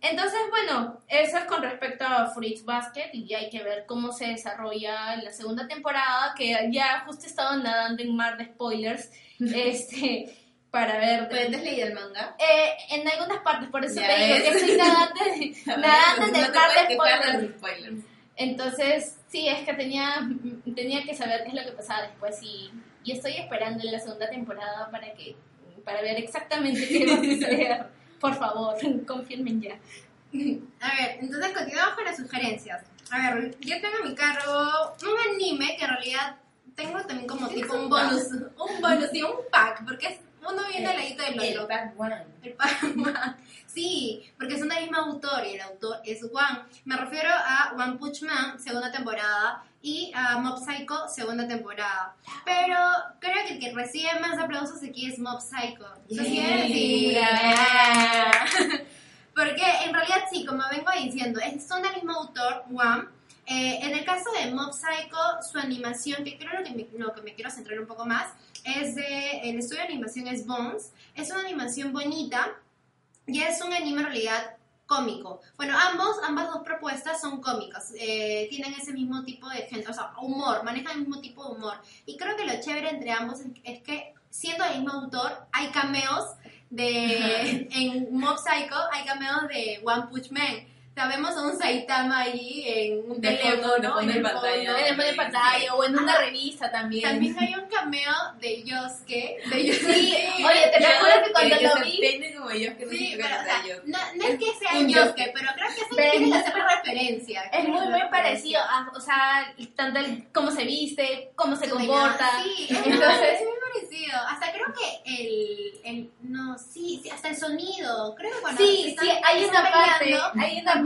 Entonces, bueno, eso es con respecto a Fruits Basket y ya hay que ver cómo se desarrolla la segunda temporada, que ya justo he estado nadando en mar de spoilers, este, para ver... ¿Pero has leído el manga? Eh, en algunas partes, por eso Ya te digo ves. que estoy nadando, nadando en el mar de spoilers. spoilers. Entonces, sí, es que tenía, tenía que saber qué es lo que pasaba después y, y estoy esperando en la segunda temporada para que para ver exactamente qué va a suceder. Por favor, confirmen ya. A ver, entonces continuamos con las sugerencias. A ver, yo tengo en mi carro un anime que en realidad tengo también como tipo un bonus, un bonus y un pack, porque es, uno viene al ladito del El otro. Pac One. El. Sí, porque es un mismo autor y el autor es One. Me refiero a One Punch Man, segunda temporada, y a Mob Psycho, segunda temporada. Pero creo que el que recibe más aplausos aquí es Mob Psycho. Porque en realidad sí, como vengo diciendo, son del mismo autor, One. Eh, en el caso de Mob Psycho, su animación, que creo que me, lo que me quiero centrar un poco más, es de, el estudio de animación es Bones. Es una animación bonita y es un anime en realidad cómico. Bueno, ambos, ambas dos propuestas son cómicas, eh, tienen ese mismo tipo de género, o sea, humor, manejan el mismo tipo de humor. Y creo que lo chévere entre ambos es, que, siendo el mismo autor, hay cameos de, en Mob Psycho, hay cameos de One Punch Man. Sabemos a un Saitama allí en un teléfono, en el pantalla. fondo. En el pantalla o en una revista también. También hay un cameo de Yosuke. De Yosuke. Sí, oye, te recuerdo que cuando lo vi, como yo, que no Sí, pero, o sea, yo. no, no es que sea un Yosuke, pero creo que sí Pero tiene que es- hacer referencia. es muy, muy parecido, a, o sea, tanto el cómo se viste, cómo se comporta. Sí, es Entonces- muy, muy parecido. Hasta creo que el, el. No, sí, sí, hasta el sonido. Creo que cuando. Sí, están- sí, hay una parte, hay una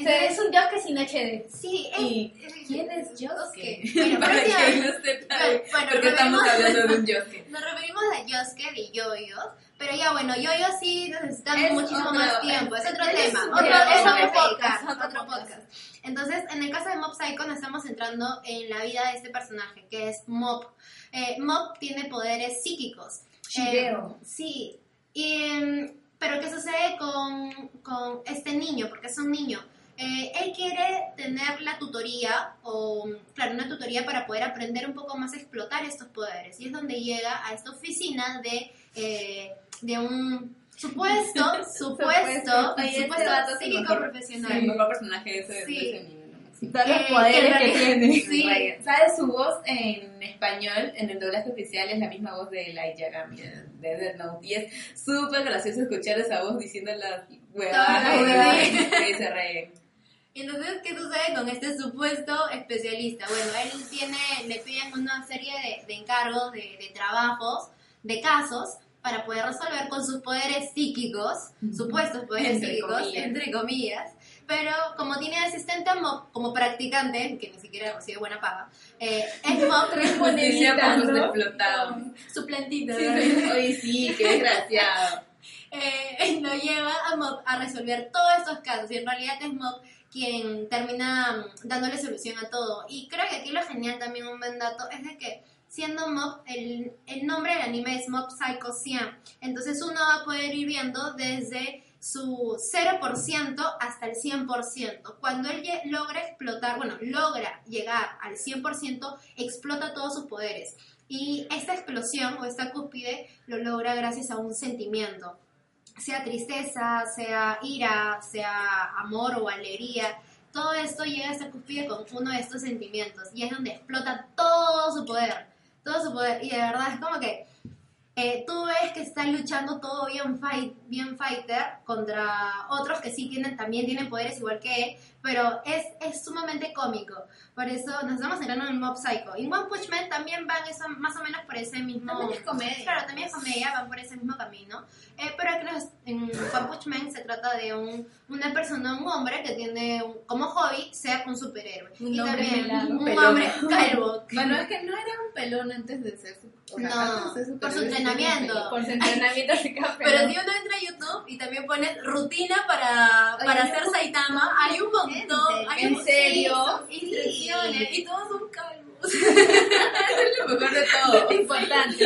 O sea, es un Yosuke sin HD. Sí, es. ¿Y quién es Yosuke? Bueno, Para que no sepa bueno, porque estamos hablando de un Yosuke. Nos referimos a Yosuke de Yoyos, pero ya bueno, Yoyos sí necesitan Es muchísimo otro- más tiempo, es, es- otro tema, otro- es otro podcast, otro otro podcast. Entonces, en el caso de Mob Psycho nos estamos centrando en la vida de este personaje, que es Mob. Eh, Mob tiene poderes psíquicos. Eh, sí, y, em, pero ¿qué sucede con, con este niño? Porque es un niño. Eh, él quiere tener la tutoría, o claro, una tutoría para poder aprender un poco más a explotar estos poderes. Y es donde llega a esta oficina de, eh, de un supuesto, supuesto, este supuesto vato es el psíquico mejor. profesional. El mejor personaje de ese, Sí. de ese. Sí. Todos los Eh, poderes que que, en tiene. Sí. ¿Sabes? Su voz en español, en el doblaje oficial, es la misma voz de Light Yagami de de Death Note. Y es súper gracioso escuchar esa voz diciendo las huevadas Todas las que huevadas. que dice Ryan. Y Entonces, ¿qué sucede con este supuesto especialista? Bueno, él tiene, le piden una serie de, de encargos, de, de trabajos, de casos, para poder resolver con sus poderes psíquicos, supuestos poderes Entre psíquicos, comillas. entre comillas. Pero como tiene asistente Mob, como practicante, que ni siquiera recibe buena paga, eh, es explotados. suplentito. Sí, ¿no? sí. Oye, sí, qué desgraciado. Eh, lo lleva a Mob a resolver todos estos casos y en realidad es Mob quien termina mm, dándole solución a todo. Y creo que aquí lo genial también, un buen dato, es de que siendo Mob, el, el nombre del anime es Mob Psycho 100, entonces uno va a poder ir viendo desde su 0% hasta el 100%. Cuando él logra explotar, bueno, logra llegar al 100%, explota todos sus poderes. Y esta explosión o esta cúspide lo logra gracias a un sentimiento sea tristeza, sea ira, sea amor o alegría, todo esto llega a esta cúspide con uno de estos sentimientos y es donde explota todo su poder, todo su poder. Y de verdad es como que eh, tú ves que está luchando todo bien, fight, bien fighter contra otros que sí tienen, también tienen poderes igual que él, pero es, es sumamente cómico. Por eso nos estamos centrando en Mob Psycho. Y One Punch Man también van eso, más o menos por ese mismo... También es comedia. Claro, también es comedia, van por ese mismo camino. Eh, pero aquí nos- en One Punch Man se trata de un, una persona, un hombre que tiene un- como hobby ser un superhéroe. Un y también pelado. un Pelón. hombre calvo. Bueno, es que no era un pelón antes de ser su. No, de por su sí entrenamiento. Por su entrenamiento se café. Pero si uno entra a YouTube y también pones rutina para, Oye, para hacer Saitama, hay un montón. hay ¿En un- serio? sí, instrucciones y todos son calvos. Es lo mejor de todo. importante.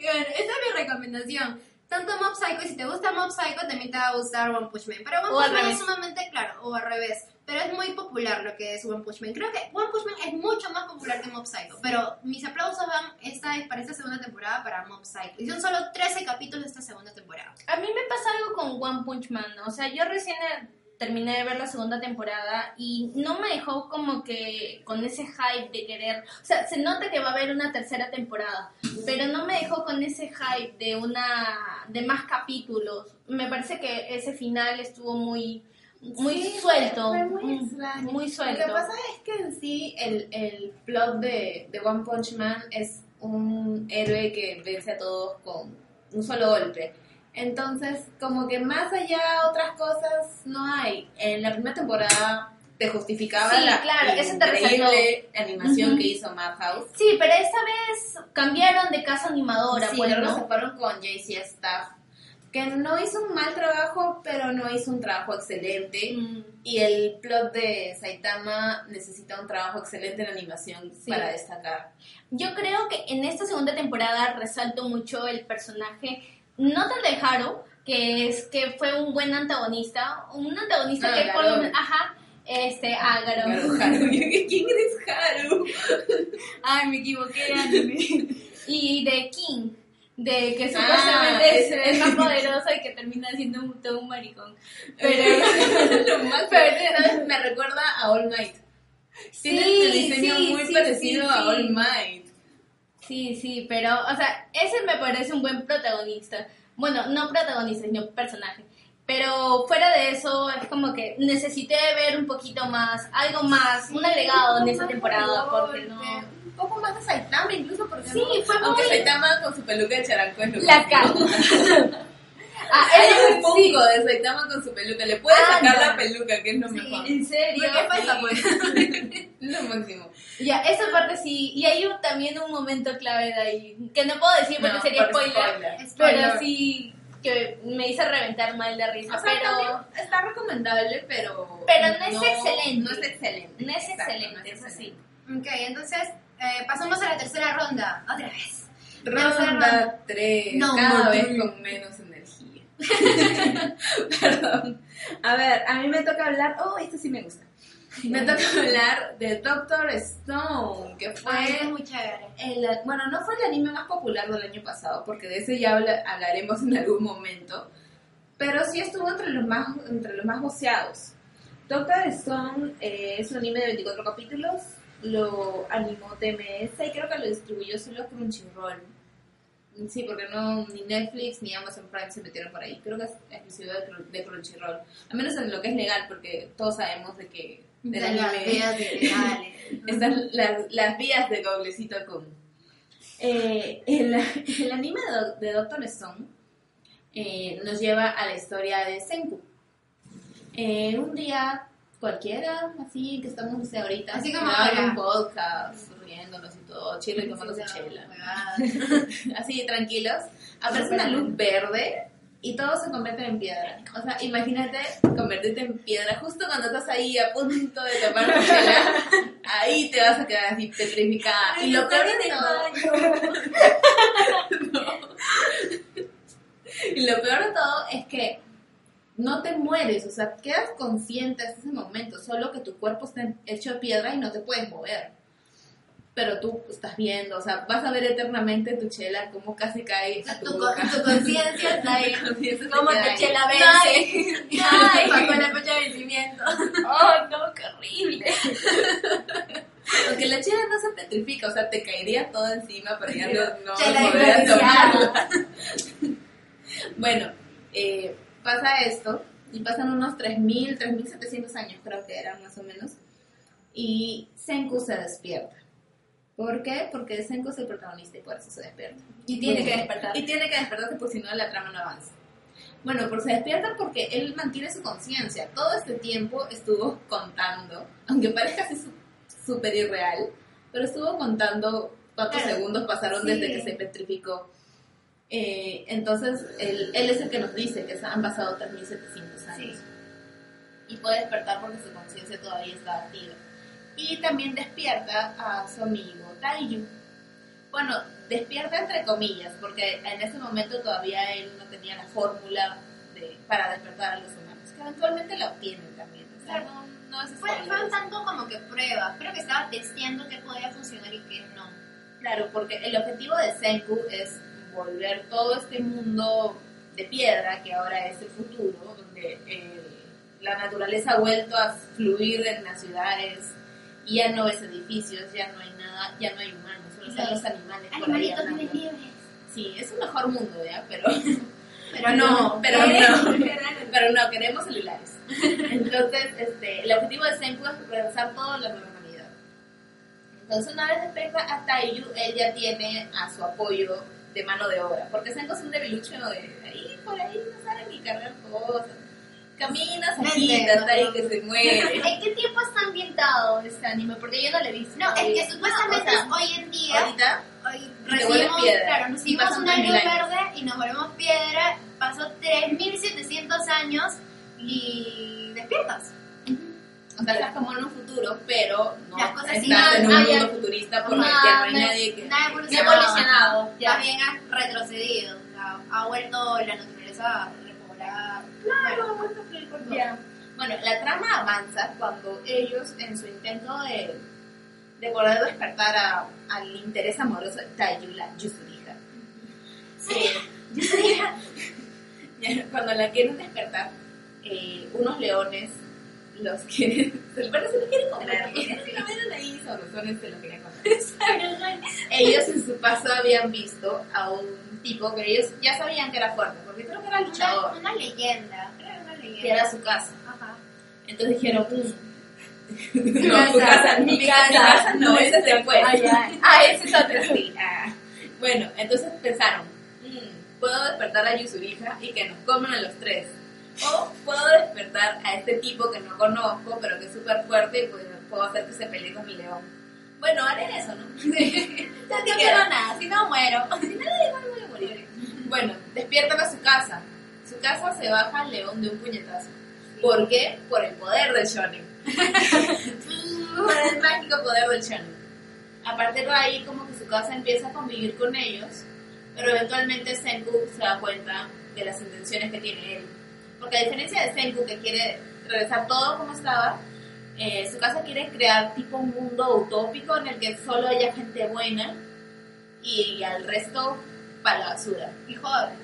Y bueno, esa es mi recomendación. Tanto Mob Psycho, y si te gusta Mob Psycho, también te va a gustar One Punch Man. Pero One O Punch Man es sumamente claro, o al revés. Pero es muy popular lo que es One Punch Man. Creo que One Punch Man es mucho más popular que Mob Psycho. Pero mis aplausos van esta, para esta segunda temporada para Mob Psycho. Y son solo 13 capítulos de esta segunda temporada. A mí me pasa algo con One Punch Man. O sea, yo recién terminé de ver la segunda temporada y no me dejó como que con ese hype de querer... O sea, se nota que va a haber una tercera temporada, pero no me dejó con ese hype de una... de más capítulos. Me parece que ese final estuvo muy... Muy Sí, suelto. Fue muy Mm, extraño. Muy suelto. Lo que pasa es que en sí el, el plot de, de One Punch Man es un héroe que vence a todos con un solo golpe. Entonces, como que más allá otras cosas no hay. En la primera temporada te justificaba Sí, la claro, increíble animación que hizo Madhouse. Sí, pero esta vez cambiaron de casa animadora, Sí, pues, ahora ¿no? se fueron con JC Staff, que no hizo un mal trabajo, pero no hizo un trabajo excelente. Mm. Y el plot de Saitama necesita un trabajo excelente en animación Sí. para destacar. Yo creo que en esta segunda temporada resalto mucho el personaje, no tan de Haru, que es que fue un buen antagonista, un antagonista Ah, que por menos, ajá, este, ah, Garou. Haru. ¿Quién es Haru? Ay, me equivoqué, anime. y de King, de que Ah, supuestamente es, ese. es más poderoso y que termina siendo un, todo un maricón. Pero, Lo más pero- me recuerda a All Might. Tiene Sí, un diseño sí, muy sí, parecido a. All Might. Sí, sí, pero, o sea, ese me parece un buen protagonista. Bueno, no protagonista, sino personaje. Pero fuera de eso, es como que necesité ver un poquito más, algo más, un agregado en esta temporada, porque no... Un poco más de Saitama incluso porque Sí, no- fue Aunque muy- Saitama con su peluca de charanco es lo La máximo. ah, Hay eso un poco de Saitama con su peluca. Le puede Ah, sacar no. la peluca, que es lo mejor. ¿En serio? ¿Qué pasa, pues? Es lo máximo. Ya, esa parte sí. Y hay un- también un momento clave de ahí, que no puedo decir porque No, sería por spoiler, Spoiler. pero sí que me hizo reventar mal de risa. O sea, pero está recomendable, pero... Pero no es excelente. No es excelente. no es Exacto, excelente, no es eso sí. Ok, entonces eh, pasamos a la tercera ronda. Otra vez. Ronda 3, No, cada no, vez no. con menos energía. Perdón. A ver, a mí me toca hablar. Oh, esto sí me gusta. Me toca hablar de Doctor Stone, que fue. Ay, es muy chévere. el, bueno, no fue el anime más popular del año pasado, porque de ese ya habla- hablaremos en algún momento. Pero sí estuvo entre los más, entre los más voceados. Doctor Stone eh, es un anime de 24 capítulos. Lo animó TMS y creo que lo distribuyó solo Crunchyroll. Sí, porque no ni Netflix ni Amazon Prime se metieron por ahí. Creo que es exclusivo de, de Crunchyroll. Al menos en lo que es legal, porque todos sabemos de que del De las vías ilegales. están las, las vías de Goblecito Kun. Eh, el, el anime de, de Doctor Stone eh, nos lleva a la historia de Senku. Eh, un día cualquiera, así que estamos ahorita, Así como ahora. un podcast, riéndonos y todo, chido y tomando Sí, chela. Así, tranquilos. Aparece una luz verde y todo se convierte en piedra. O sea, imagínate convertirte en piedra justo cuando estás ahí a punto de tomar tu chela. Ahí te vas a quedar así petrificada. Y lo peor de todo, y lo peor de todo es que no te mueres, o sea, quedas consciente hasta ese momento, solo que tu cuerpo está hecho de piedra y no te puedes mover. Pero tú estás viendo, o sea, vas a ver eternamente tu chela como casi cae a tu, Tu, tu conciencia está ahí. Tu conciencia se ¿Cómo queda te ahí. chela vence? ay, con la fecha de vencimiento. ¡Oh, no, qué horrible! Aunque la chela no se petrifica, o sea, te caería todo encima, pero ya no, no Chela tomarla. bueno, eh, pasa esto, y pasan unos 3.000, 3.700 años creo que eran más o menos, y Senku se despierta. ¿Por qué? Porque Senku es el protagonista y por eso se despierta. Y tiene que despertar. Y tiene que despertarse porque si no la trama no avanza. Bueno, pues se despierta porque él mantiene su conciencia. Todo este tiempo estuvo contando, aunque parezca así súper irreal, pero estuvo contando cuántos Claro. segundos pasaron Sí. desde que se petrificó. Eh, entonces, él, él es el que nos dice que han pasado 3.700 años. Y puede despertar porque su conciencia todavía está activa. Y también despierta a su amigo Taiyu. Bueno, despierta entre comillas, porque en ese momento todavía él no tenía la fórmula de, para despertar a los humanos, que eventualmente la obtienen también. O sea, no, no es Fue, spoiler. fue un tanto como que prueba. Creo que estaba testeando qué podía funcionar y qué no. Claro, porque el objetivo de Senku es volver todo este mundo de piedra, que ahora es el futuro, donde eh, la naturaleza ha vuelto a fluir en las ciudades, y ya no ves edificios, ya no hay nada, ya no hay humanos, solo están los animales por ahí. Sí, es un mejor mundo, ¿ya? Pero, Pero no. pero no, pero no, queremos celulares. Entonces, este, el objetivo de Senku es regresar todo la normalidad. Entonces, una vez despierta a Taiyu, él ya tiene a su apoyo de mano de obra, porque Senku es un debilucho de ahí, por ahí, no sabe ni cargar cosas. Caminas aquí, Mente, hasta ahí no, que se muere. ¿En qué tiempo está ambientado este anime? Porque yo no lo he visto. No, es que supuestamente o sea, hoy en día, Ahorita, hoy recibimos, claro, Y recibimos pasan una 3000 luz verde y nos volvemos piedra, pasó 3700 años y despiertas. O sea, estás como en un futuro, pero no Las cosas estás sí, en un mundo futurista porque No, ya no hay no, nadie que... Nada No ha evolucionado. evolucionado. Más bien ha retrocedido. o sea, ha vuelto la naturaleza repoblar. Bueno, Ya. Bueno, la trama avanza cuando ellos, en su intento de, de poder despertar a- al interés amoroso de Taiyu, la Yusurija, Ya, Cuando la quieren despertar, eh, unos leones los quieren. Se parece que los quieren comer. porque La ven ahí sobresones se los quieren comer. ellos en su paso habían visto a un tipo que ellos ya sabían que era fuerte, porque creo que era Una, luchador, una leyenda. Era una leyenda. que era su casa. Ajá. Entonces dijeron, mm, no, tu casa, mi mi casa, mi casa. casa no, ese se fue. Ah. Ah, ese es otro, sí. Ah. Bueno, entonces pensaron, "Mm, puedo despertar a Yusurija y que nos coman a los tres. O puedo despertar a este tipo que no conozco, pero que es súper fuerte y pues, puedo hacer que se pelee con mi león. Bueno, haré eso, ¿no? No quiero nada, si no muero. Si nada, igual Bueno, despiertan a su casa. Su casa se baja al león de un puñetazo. ¿Por qué? Por el poder del shonen. Por el mágico poder del shonen. A partir de ahí, como que su casa empieza a convivir con ellos, pero eventualmente Senku se da cuenta de las intenciones que tiene él. Porque a diferencia de Senku, que quiere regresar todo como estaba, eh, su casa quiere crear tipo un mundo utópico en el que solo haya gente buena y al resto para la basura. Y jóvenes.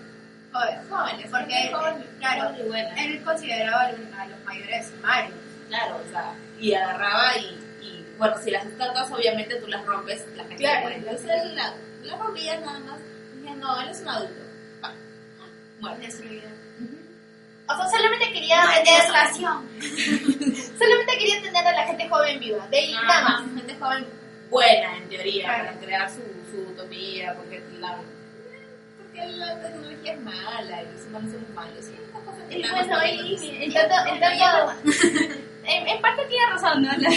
Jóvenes. Jóvenes, Porque, jóvenes, claro, jóvenes y. Él consideraba a los, mayores marios. Claro, o sea, y agarraba y, y, bueno, si las estatuas obviamente tú las rompes, la gente Claro. Entonces él la, la rompía nada más. Dije, no, él es un adulto. Destruido. Ujú. O sea, solamente quería No tener solamente quería tener a la gente joven viva. De ahí nada más. gente joven buena en teoría Claro. para crear su, su utopía, porque la, porque la tecnología es mala y los humanos somos malos. Y estas cosas que Y nada más bueno, para y- ellos. y- en tanto, en tanto, en, en parte tiene razón, ¿no? La-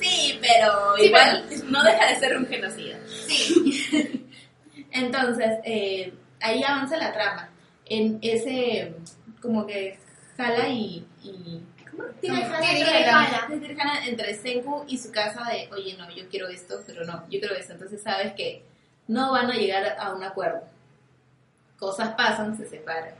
Sí, pero Sí, igual no deja de ser un genocida. Sí. Entonces, eh, ahí avanza la trama. En ese, como que jala y. y ¿Cómo? Tiene jala entre Senku y su casa de, oye, no, yo quiero esto, pero no, yo quiero esto. Entonces sabes que no van a llegar a un acuerdo. Cosas pasan, se separan.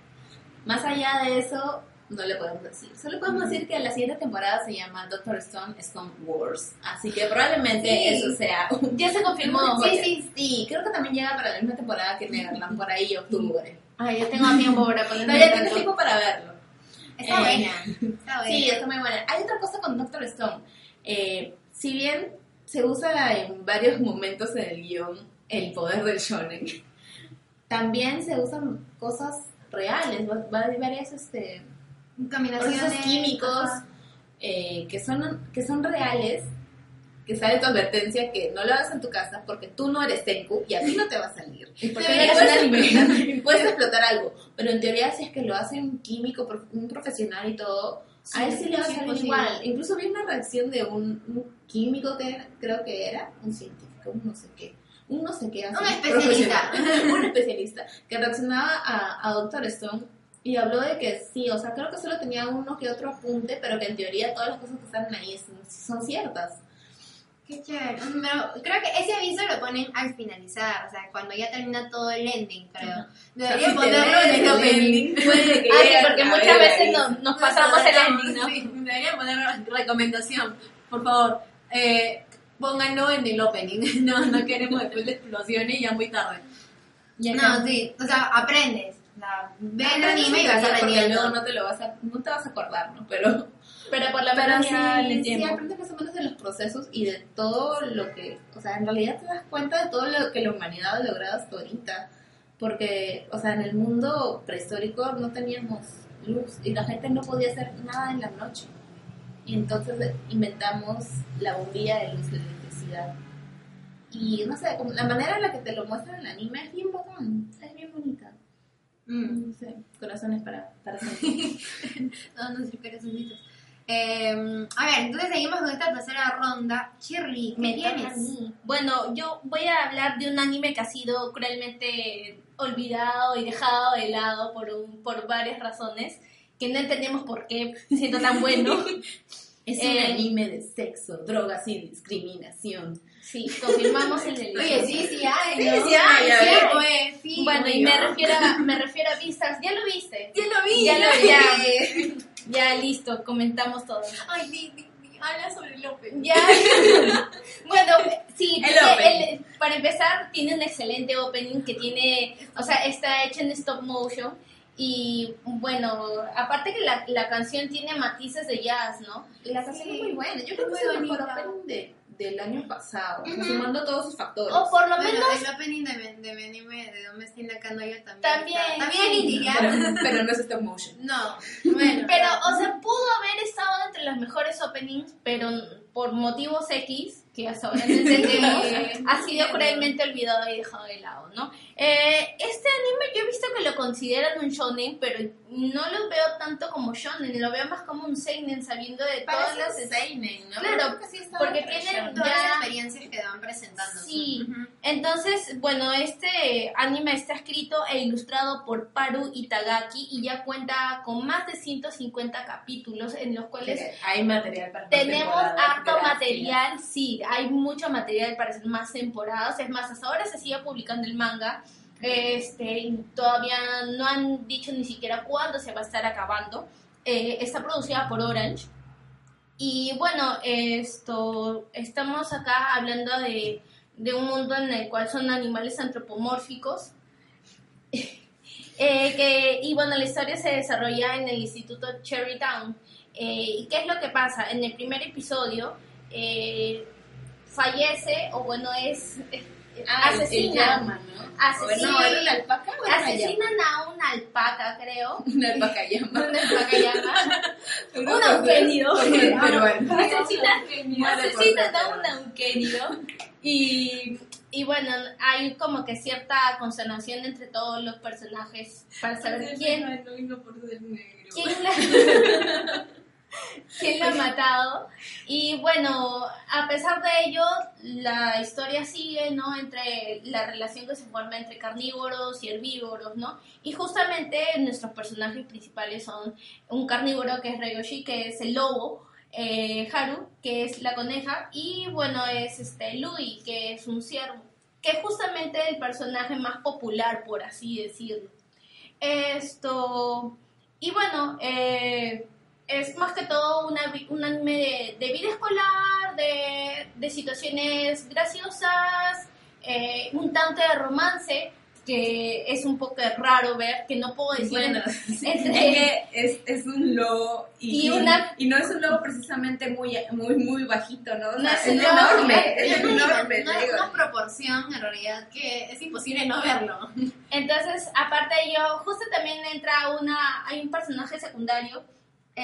Más allá de eso, no le podemos decir. Solo podemos decir que la siguiente temporada se llama Doctor Stone Stone Wars. Así que probablemente Sí. eso sea Ya se confirmó. Sí, sí, sí. Creo que también llega para la misma temporada que Neverland, por ahí, octubre. Ay, yo tengo tiempo para ponerme Todavía tanto. tiempo para verlo. Está Eh, buena. Está buena. Sí, está muy buena. Hay otra cosa con Doctor Stone. Eh, si bien se usa en varios momentos en el guion el poder del shonen, también se usan cosas reales, va- va- hay varias este, procesos químicos eh, que, son, que son reales, que sale tu advertencia que no lo hagas en tu casa porque tú no eres Tenku y a ti no te va a salir. Y porque puedes, explotar, puedes explotar algo, pero en teoría si es que lo hace un químico, un profesional y todo, a él sí le va a salir igual. Incluso vi una reacción de un, un químico que era- creo que era, un científico, no sé qué. Un no sé qué, así, Un especialista. un especialista que reaccionaba a, a Doctor Stone y habló de que sí, o sea, creo que solo tenía uno que otro apunte, pero que en teoría todas las cosas que están ahí son, son ciertas. Qué chévere. Pero creo que ese aviso lo ponen al finalizar, o sea, cuando ya termina todo el ending, creo. Ponerlo en el opening. puede que Ah, porque muchas veces nos, pasamos el ending, ¿no? Sí, debería poner recomendación. Por favor, eh, pónganlo en el opening. No, no queremos después de explosiones y ya muy tarde. Ya No, sí, o sea, aprendes. Ve el anime y vas aprendiendo. luego no te lo vas a, no te vas a acordar, ¿no? Pero Pero por lo Pero menos sí, sí aprendes más o menos de los procesos y de todo lo que, o sea, en realidad te das cuenta de todo lo que la humanidad ha logrado hasta ahorita. Porque, o sea, en el mundo prehistórico no teníamos luz y la gente no podía hacer nada en la noche. Y entonces inventamos la bombilla de luz de electricidad. Y no sé, como la manera en la que te lo muestran en el anime es bien bacán, es bien bonita. Mm. No sé, corazones para, para siempre. Todos nuestros corazoncitos. Eh, a ver, entonces seguimos con esta tercera ronda. Shirley, ¿qué Me tienes? mí. Bueno, yo voy a hablar de un anime que ha sido cruelmente olvidado y dejado de lado por, un, por varias razones, que no entendemos por qué siendo tan bueno. Es un Eh, anime de sexo, drogas y discriminación. Sí, confirmamos el delito. Oye, sí, sí hay, Sí, ¿no? sí hay, a Sí, pues, sí. Bueno, y me refiero, a, me refiero a Vistas. ¿Ya lo viste? Ya lo vi, Ya ya lo vi. Ya listo, comentamos todo. Ay, di, di, di. Habla sobre el Open. Ya. bueno, sí, El tiene- el- para empezar, tiene un excelente opening que tiene, o sea, está hecho en stop motion. Y bueno, aparte que la, la canción tiene matices de jazz, ¿no? La canción es muy buena. Yo creo que es el mejor opening de- del año pasado, sea, Ujú. sumando todos sus factores. O por lo Bueno, menos el opening de, de mi anime de Domestic Nakanoyo también. También, está- También sí. pero, pero no es stop motion. No, bueno. Pero, o sea, pudo haber estado entre los mejores openings, pero por motivos X, que hasta ahora no entendemos, Sí. ha sido cruelmente olvidado y dejado de lado, ¿no? Eh, este anime yo he visto que lo consideran un shonen, pero no lo veo tanto como shonen, lo veo más como un seinen, sabiendo de todas las... seinen, ¿no? Claro, Pero creo que sí está porque tienen todas ya- las experiencias que van presentando. Sí. Entonces, bueno, este anime está escrito e ilustrado por Paru Itagaki y ya cuenta con más de 150 capítulos en los cuales Hay material para Tenemos harto material, sí, hay mucho material para hacer más temporadas. Es más, hasta ahora se sigue publicando el manga. Este, todavía no han dicho ni siquiera cuándo se va a estar acabando. Eh, está producida por Orange. Y bueno, esto, estamos acá hablando de, de un mundo en el cual son animales antropomórficos. Eh, que, y bueno, la historia se desarrolla en el Instituto Cherry Town. Eh, ¿Y qué es lo que pasa? En el primer episodio eh, fallece, o bueno, es Ah, el- el asesinan, llama, ¿no? asesinan, a una alpaca, creo. Una alpaca llama. Una alpaca llama. Un auquénido. Asesinan, a un auquénido. Y, y bueno, hay como que cierta consternación entre todos los personajes para saber quién, quién la, quién la ha matado. Y bueno, a pesar de ello, la historia sigue, ¿no? Entre la relación que se forma entre carnívoros y herbívoros, ¿no? Y justamente nuestros personajes principales son un carnívoro que es Ryoshi, que es el lobo, eh, Haru, que es la coneja, y bueno, es este Louis, que es un ciervo, que es justamente el personaje más popular, por así decirlo. Esto, y bueno, eh, es más que todo una, un anime de, de vida escolar, de, de situaciones graciosas, eh, un tanto de romance, que es un poco raro ver, que no puedo decir Bueno, entre- es es, un lobo y, Y una- y no es un lobo precisamente muy muy muy bajito, ¿no? O No es es, lobo enorme, es No, enorme, no es una proporción en realidad que es imposible no verlo. Entonces, aparte de ello, justo también entra una, hay un personaje secundario,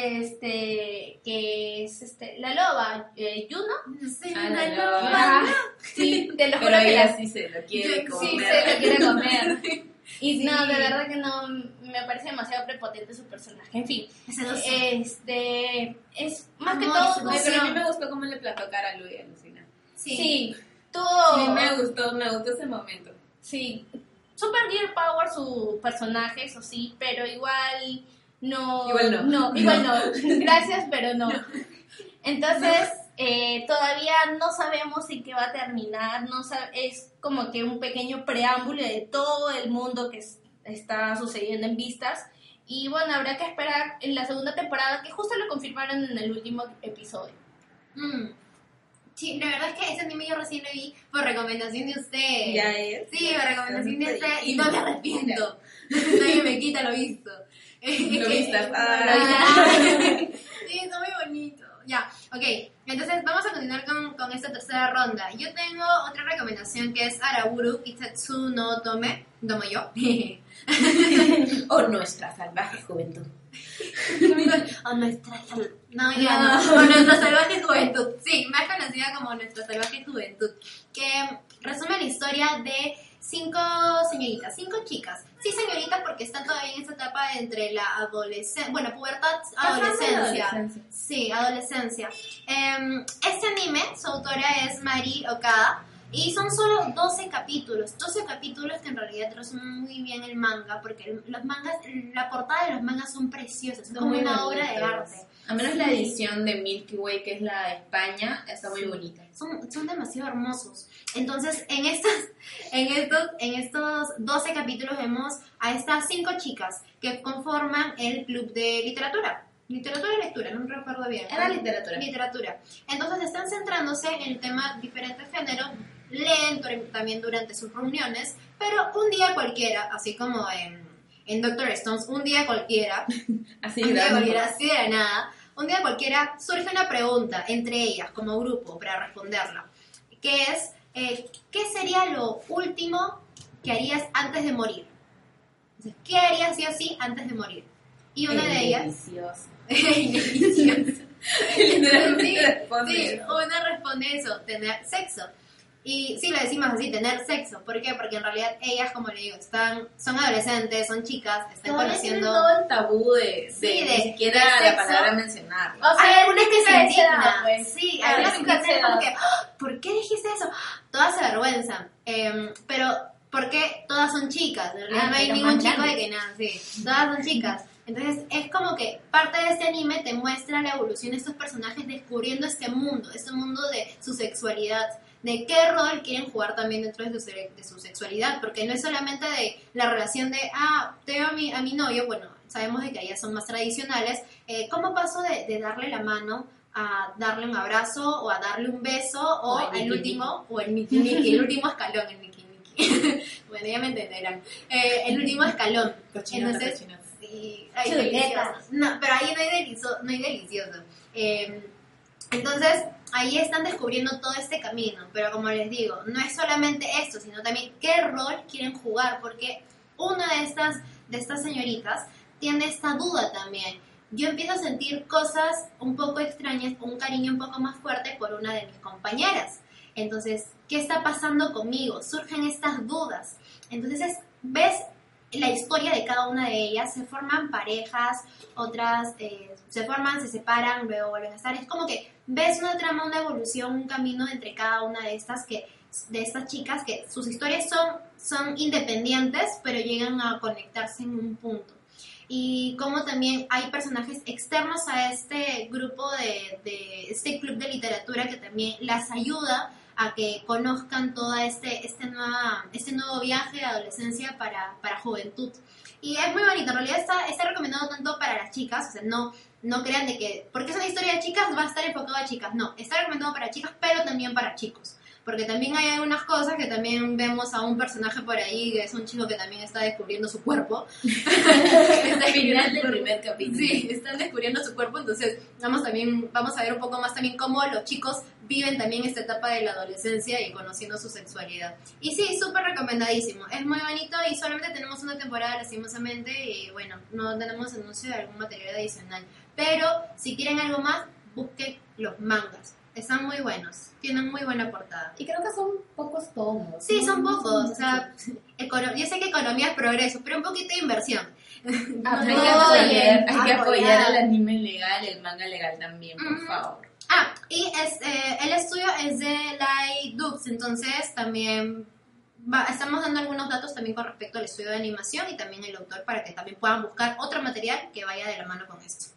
este, que es este, la loba, eh, Yuno. Sí, Ah, una la loba. loba. Ah, sí, te lo juro Pero que ella la- sí se lo quiere Yo- comer. sí se lo quiere comer. Y Sí. no, de verdad que no, me parece demasiado prepotente su personaje. En fin, no este, es más que todo, Ay, pero a mí sí, me gustó cómo le plantó cara a Luis, alucina. Sí. sí, Sí, me gustó, me gustó ese momento. Sí, super Gear Power su personaje, eso sí, pero igual no. Igual no. igual no. Gracias, pero no. Entonces, eh, todavía no sabemos en qué va a terminar, no es como que un pequeño preámbulo de todo el mundo que es- está sucediendo en vistas. Y bueno, habrá que esperar en la segunda temporada, que justo lo confirmaron en el último episodio. Mm. Sí, la verdad es que ese anime yo recién lo vi por recomendación de usted. Ya es. Sí, por recomendación de usted y no me arrepiento. Nadie me quita lo visto. Lo vistas. Ah. Sí, está muy bonito. Ya, ok. Entonces vamos a continuar con, con esta tercera ronda. Yo tengo otra recomendación que es Araburu Itatsu no Tome, tomo yo. O nuestra salvaje juventud. o nuestra No, ya no. O nuestra salvaje juventud. Sí, más conocida como nuestra salvaje juventud. Que resume la historia de cinco señoritas, cinco chicas. Sí, señoritas porque están todavía en esa etapa entre la adolescencia, bueno, pubertad, adolescencia. Sí, adolescencia. Em, este anime, su autora es Mari Okada. Y son solo 12 capítulos, 12 capítulos que en realidad resumen muy bien el manga, porque los mangas, la portada de los mangas son preciosas, Son como muy una obra de arte. A menos la edición de Milky Way, que es la de España, está muy bonita. Son, son demasiado hermosos. Entonces, en estos, en, estos, en estos 12 capítulos vemos a estas cinco chicas que conforman el club de literatura. Literatura y lectura, no recuerdo bien. Era literatura. Literatura. Entonces están centrándose en el tema diferentes géneros, leen también durante sus reuniones, pero un día cualquiera, así como en, en Doctor Stones, un día cualquiera, Así un día cualquiera, así de nada, un día cualquiera surge una pregunta entre ellas como grupo para responderla, que es, eh, ¿qué sería lo último que harías antes de morir? Entonces, ¿Qué harías sí o sí antes de morir? Y una de ellas... Delicioso. Sí, una responde eso, tener sexo. Y sí, lo decimos así, tener sexo. ¿Por qué? Porque en realidad ellas, como le digo, están, son adolescentes, son chicas, están Todavía conociendo... todo el tabú de, de, Sí, ni de- siquiera de la palabra. O sea, hay algunas que se indignan. pues. Sí, hay algunas que 15 hacen como que, "Ah, ¿por qué dijiste eso? Todas se avergüenzan. Em, pero, ¿por qué todas son chicas? En realidad Ah, no hay ningún chico de que nada, sí. Todas son chicas. Entonces, es como que parte de este anime te muestra la evolución de estos personajes descubriendo este mundo, este mundo de su sexualidad, de qué rol quieren jugar también dentro de su, de su sexualidad, porque no es solamente de la relación de, ah, tengo a mi, a mi novio, bueno, sabemos de que ellas son más tradicionales, eh, ¿cómo paso de, de darle la mano a darle un abrazo o a darle un beso o, O el el último, o el niki niki, el último escalón, el niki niki. bueno, ya me entenderán. Eh, el último escalón. Cochinota, Entonces, cochinota. Sí, ay, Chuleta. delicioso. No, pero ahí no hay, delizo- no hay delicioso. Eh, entonces, ahí están descubriendo todo este camino, pero como les digo, no es solamente esto, sino también qué rol quieren jugar, porque una de estas, de estas señoritas tiene esta duda también. Yo empiezo a sentir cosas un poco extrañas, un cariño un poco más fuerte por una de mis compañeras. Entonces, ¿qué está pasando conmigo? Surgen estas dudas. Entonces, es- ves la historia de cada una de ellas, se forman parejas, otras eh, se forman, se separan, luego vuelven a estar. Es como que ves una trama, una evolución, un camino entre cada una de estas que de estas chicas que sus historias son, son independientes, pero llegan a conectarse en un punto. Y como también hay personajes externos a este grupo de, de este club de literatura que también las ayuda a que conozcan todo este, este, nueva, este nuevo viaje de adolescencia para, para juventud. Y es muy bonito, en realidad está, está recomendado tanto para las chicas, o sea, no, no crean de que, porque es una historia de chicas, va a estar enfocado a chicas, no, está recomendado para chicas, pero también para chicos. Porque también hay algunas cosas que también vemos a un personaje por ahí, que es un chico que también está descubriendo su cuerpo. Está Final del primer capítulo. Sí, están descubriendo su cuerpo, entonces vamos también vamos a ver un poco más también cómo los chicos viven también esta etapa de la adolescencia y conociendo su sexualidad. Y sí, súper recomendadísimo. Es muy bonito y solamente tenemos una temporada lastimosamente y bueno, no tenemos anuncio de algún material adicional. Pero si quieren algo más, busquen los mangas. Están muy buenos, tienen muy buena portada. Y creo que son pocos tomos. Sí, ¿no? son No pocos, o sea, yo sé que economía es progreso, pero un poquito de inversión. Ah, No hay, que apoyar, hay que Apoyar. el anime legal, el manga legal también, por favor. Ah, y es, eh, el estudio es de Light Dux, entonces también va- estamos dando algunos datos también con respecto al estudio de animación y también el autor para que también puedan buscar otro material que vaya de la mano con esto.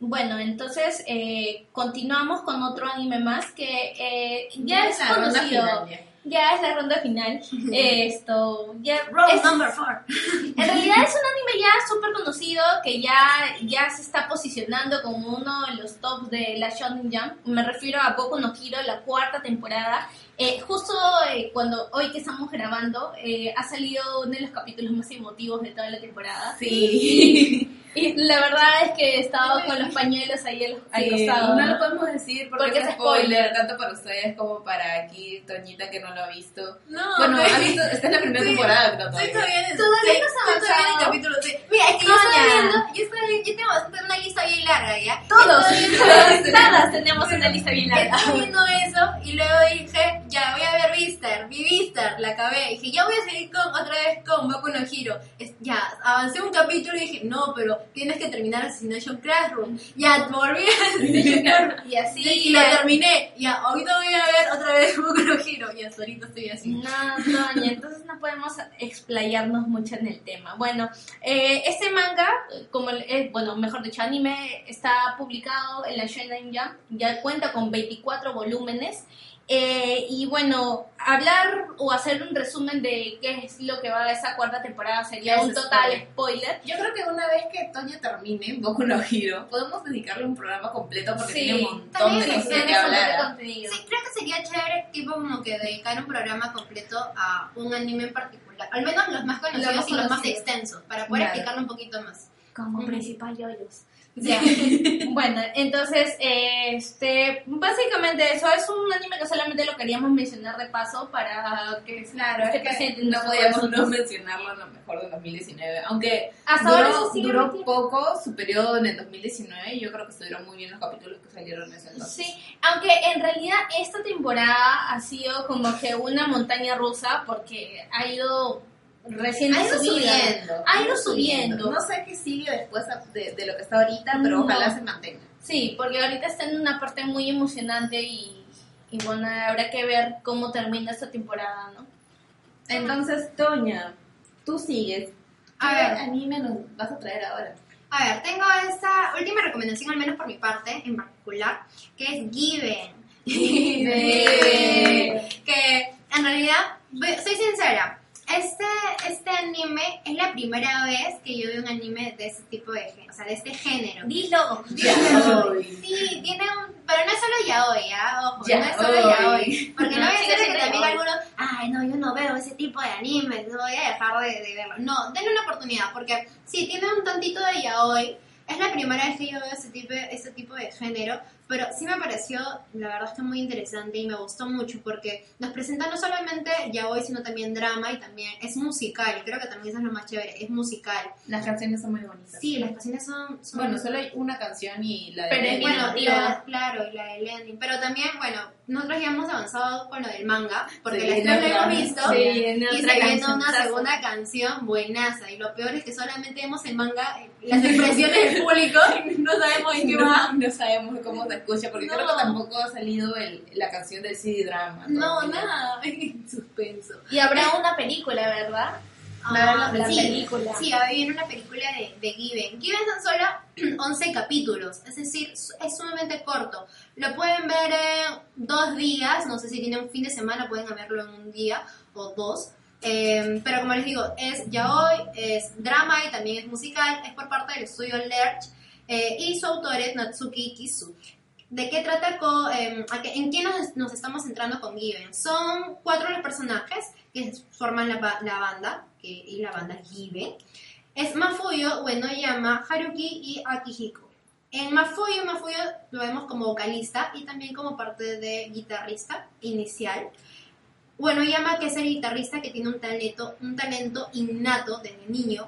Bueno, entonces eh, continuamos con otro anime más que eh, ya es la conocido. ya. Es la ronda final. Esto, ya es- number four. en realidad es un anime ya súper conocido que ya, ya se está posicionando como uno de los tops de la Shonen Jump. Me refiero a Boku no Hero, la cuarta temporada. Eh, justo eh, cuando hoy que estamos grabando eh, ha salido uno de los capítulos más emotivos de toda la temporada. Sí. Y la verdad es que he estado con los pañuelos ahí al, Sí, costado. no lo podemos decir porque, Porque es spoiler, spoiler. tanto para ustedes como para aquí, Toñita, que no lo ha visto. No, bueno, ha visto, esta es la primera Sí. temporada, pero Sí, todavía. todavía Todavía no estoy en el capítulo. Mira, es que yo Coña. viendo, yo, viendo- yo tengo una lista bien larga, ¿ya? Todos, todas tenemos una lista bien larga. Estaba viendo eso y luego dije, ya voy a ver Vistar, vi Vistar, la acabé. Dije, ya voy a seguir con otra vez con Boku no Hero. Es- ya, avancé un capítulo y dije, no, pero tienes que terminar Assassination Classroom. Ya, volví a Assassination Classroom. Y así. y lo terminé. Ya, ahorita voy a ver otra vez Boku no Hero. Y hasta ahorita estoy así. No, Toña, entonces no podemos explayarnos mucho en el tema. Bueno, eh, este manga, como eh, bueno, mejor dicho, anime, está publicado en la Shonen Jump, ya cuenta con 24 volúmenes Eh, y bueno, hablar o hacer un resumen de qué es lo que va a esa cuarta temporada sería un total spoiler. spoiler. Yo creo que una vez que Toño termine Boku no Hero, podemos dedicarle un programa completo porque Sí, tiene un montón de sí, cosas que hablar. Sí, creo que sería chévere, tipo como que dedicar un programa completo a un anime en particular. Al menos los más conocidos más y los más extensos, para poder Claro. explicarlo un poquito más. Como Ujú. principal yoyos. Ya. bueno, entonces, este, básicamente eso es un anime que solamente lo queríamos mencionar de paso para que Claro, que no podíamos no mencionarlo a lo mejor de 2019. Aunque Hasta duró, ahora sigue duró poco su periodo en el 2019 y yo creo que estuvieron muy bien los capítulos que salieron en ese entonces. Sí, aunque en realidad esta temporada ha sido como que una montaña rusa porque ha ido recién Ha ido subiendo. Ha ido subiendo. No sé qué sigue después de, de lo que está ahorita, pero No. ojalá se mantenga. Sí, porque ahorita está en una parte muy emocionante y, y bueno, habrá que ver cómo termina esta temporada, ¿no? Entonces, Toña, tú sigues. A ¿Qué ver. anime nos vas a traer ahora? A ver, tengo esta última recomendación, al menos por mi parte en particular, que es Given. Given. que en realidad, soy sincera, este, este anime es la primera vez que yo veo un anime de este tipo de género, o sea, de este género. Dilo. Yaoi. Sí, tiene un... Pero no es solo yaoi, ¿ah? Ojo, no es solo Yaoi. Porque no, No, voy a decir que también algunos, ay, no, yo no veo ese tipo de anime, no voy a dejar de, de verlo. No, denle una oportunidad, porque sí, tiene un tantito de yaoi. Es la primera vez que yo veo ese tipo, ese tipo de género, pero sí me pareció, la verdad, está muy interesante y me gustó mucho porque nos presenta no solamente yaoi, sino también drama y también es musical. Y creo que también eso es lo más chévere, es musical. Las canciones son muy bonitas. Sí, las canciones son... son Bueno, solo hay una canción y la de Pero es Lenny. bueno, y la, claro, y la de Lenin. Pero también, bueno, nosotros ya hemos avanzado con lo del manga, porque Sí, lo nuestra- hemos visto. Sí, y se viene una segunda canción buenaza. Y lo peor es que solamente vemos el manga, eh, las expresiones del público, y no sabemos en qué va. No, no sabemos cómo escucha, porque No. creo que tampoco ha salido el, la canción del CD drama. No, todavía. nada. Suspenso. Y habrá una película, ¿verdad? Ah, la sí, película. Sí, va a venir una película de, de Given. Given son solo 11 capítulos, es decir, es sumamente corto. Lo pueden ver en dos días, no sé si tienen un fin de semana, pueden verlo en un día o dos. Eh, pero como les digo, es yaoi, es drama y también es musical, es por parte del estudio Lerch eh, y su autor es Natsuki Kisu. ¿De qué trata? qué- ¿En qué nos, estamos centrando con Given? Son cuatro los personajes que forman la, ba- la banda, que, y la banda Given. Es Mafuyo, Uenoyama, Haruki y Akihiko. En Mafuyo, Mafuyo lo vemos como vocalista y también como parte de guitarrista inicial. Uenoyama, que es el guitarrista que tiene un talento, un talento innato desde niño.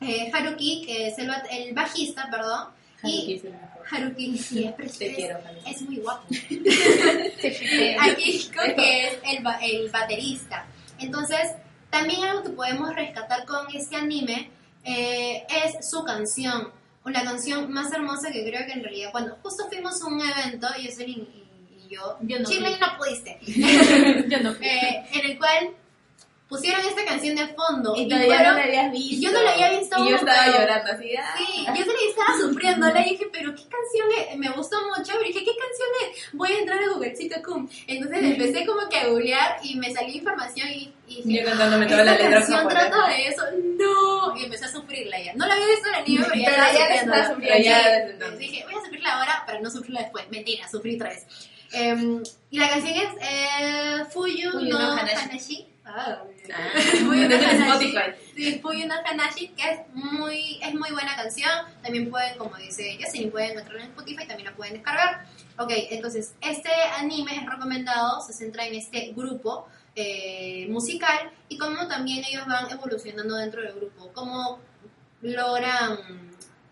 Eh, Haruki, que es el, el bajista, perdón. Haruki Y es el mejor. Haruki, sí, es Te precioso. quiero, Haruki. Es muy guapo. Akihiko, que es el, ba- el baterista. Entonces, también algo que podemos rescatar con este anime eh, es su canción. La canción más hermosa que creo que en realidad, cuando justo fuimos a un evento, y eso y, yo, Yo no Chile no pudiste, Yo no. eh, en el cual pusieron esta canción de fondo. Y y fueron- no la habías visto. yo no la había visto Y yo estaba pero- llorando así. ah. Sí, yo se estaba sufriendo, le dije, pero ¿qué canción es? Me gustó mucho, pero dije, ¿qué canción es? Voy a entrar a Googlecito.com. Entonces empecé como que a googlear y me salió información y, y dije, Yo cantándome "Ah, toda la letra canción trata de eso, no. Y empecé a sufrirla ya. No la había visto en el anime, pero ya Pero ya sufriendo. estaba sufriendo. Ya entonces. Dije, voy a sufrirla ahora para no sufrirla después. Mentira, sufrí otra vez. Em, y la canción es eh, Fuyu, Fuyu no, no Hanashi. Hanashi. Ah, Ah, Muy Spotify. Sí, Hanashi, que es muy, es muy buena canción. También pueden, como dice Jocelyn, pueden encontrarla en Spotify, también la pueden descargar. Ok, entonces, este anime es recomendado, se centra en este grupo eh, musical y cómo también ellos van evolucionando dentro del grupo, cómo logran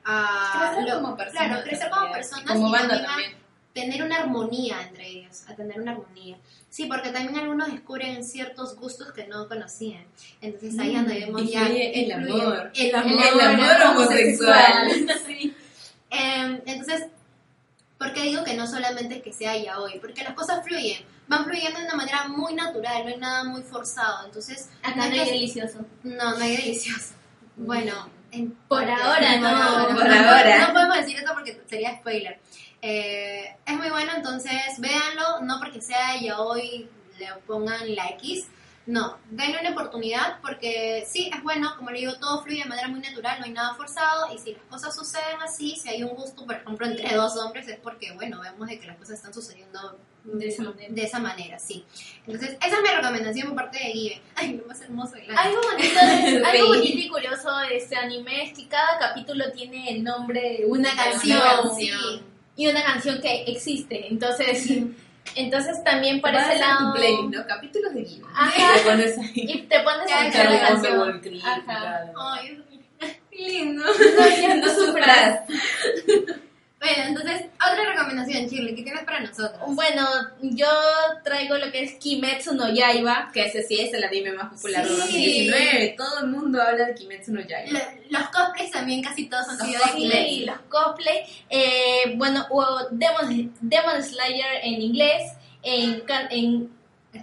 ah, Crecer lo- como personas. claro, crecer como personas Como y banda también. Tener una armonía entre ellos, a tener una armonía. Sí, porque también algunos descubren ciertos gustos que no conocían. Entonces ahí vemos y ya el amor. El amor, El amor homosexual. Sí. Em, entonces, ¿por qué digo que no solamente es que sea ya hoy? Porque las cosas fluyen, van fluyendo de una manera muy natural, no hay nada muy forzado. Entonces, Acá no no hay es- delicioso. no, no hay delicioso. Bueno, en Por ahora, sí, no. Por ahora. No podemos decir eso porque sería spoiler. Eh, es muy bueno, entonces véanlo, no porque sea ya hoy le pongan la X, no, denle una oportunidad porque sí, es bueno, como le digo, todo fluye de manera muy natural, no hay nada forzado y si las cosas suceden así, si hay un gusto, por ejemplo, entre dos hombres, es porque, bueno, vemos de que las cosas están sucediendo De esa manera. de esa manera, sí. Entonces, esa es mi recomendación por parte de Guille. Ay, lo más hermoso el Algo bonito, de- algo bonito y curioso de este anime es que cada capítulo tiene el nombre de Una canción, sí. Y una canción que existe. Entonces, entonces también por ese tu lado. playlist, ¿no? Capítulos de. Ajá. Y te pones ahí. Y te pones a escuchar la canción. Ajá. Ay, qué lindo. No, ya no sufras. Bueno, entonces, otra recomendación, Shirley, ¿qué tienes para nosotros? Bueno, yo traigo lo que es Kimetsu no Yaiba. Que ese sí es el anime más popular de Sí. 2019. Todo el mundo habla de Kimetsu no Yaiba. Lo- los cosplays también casi todos Los sido de Sí, Kimetsu. los cosplay. Eh, bueno, o Demon, Demon Slayer en inglés, en, en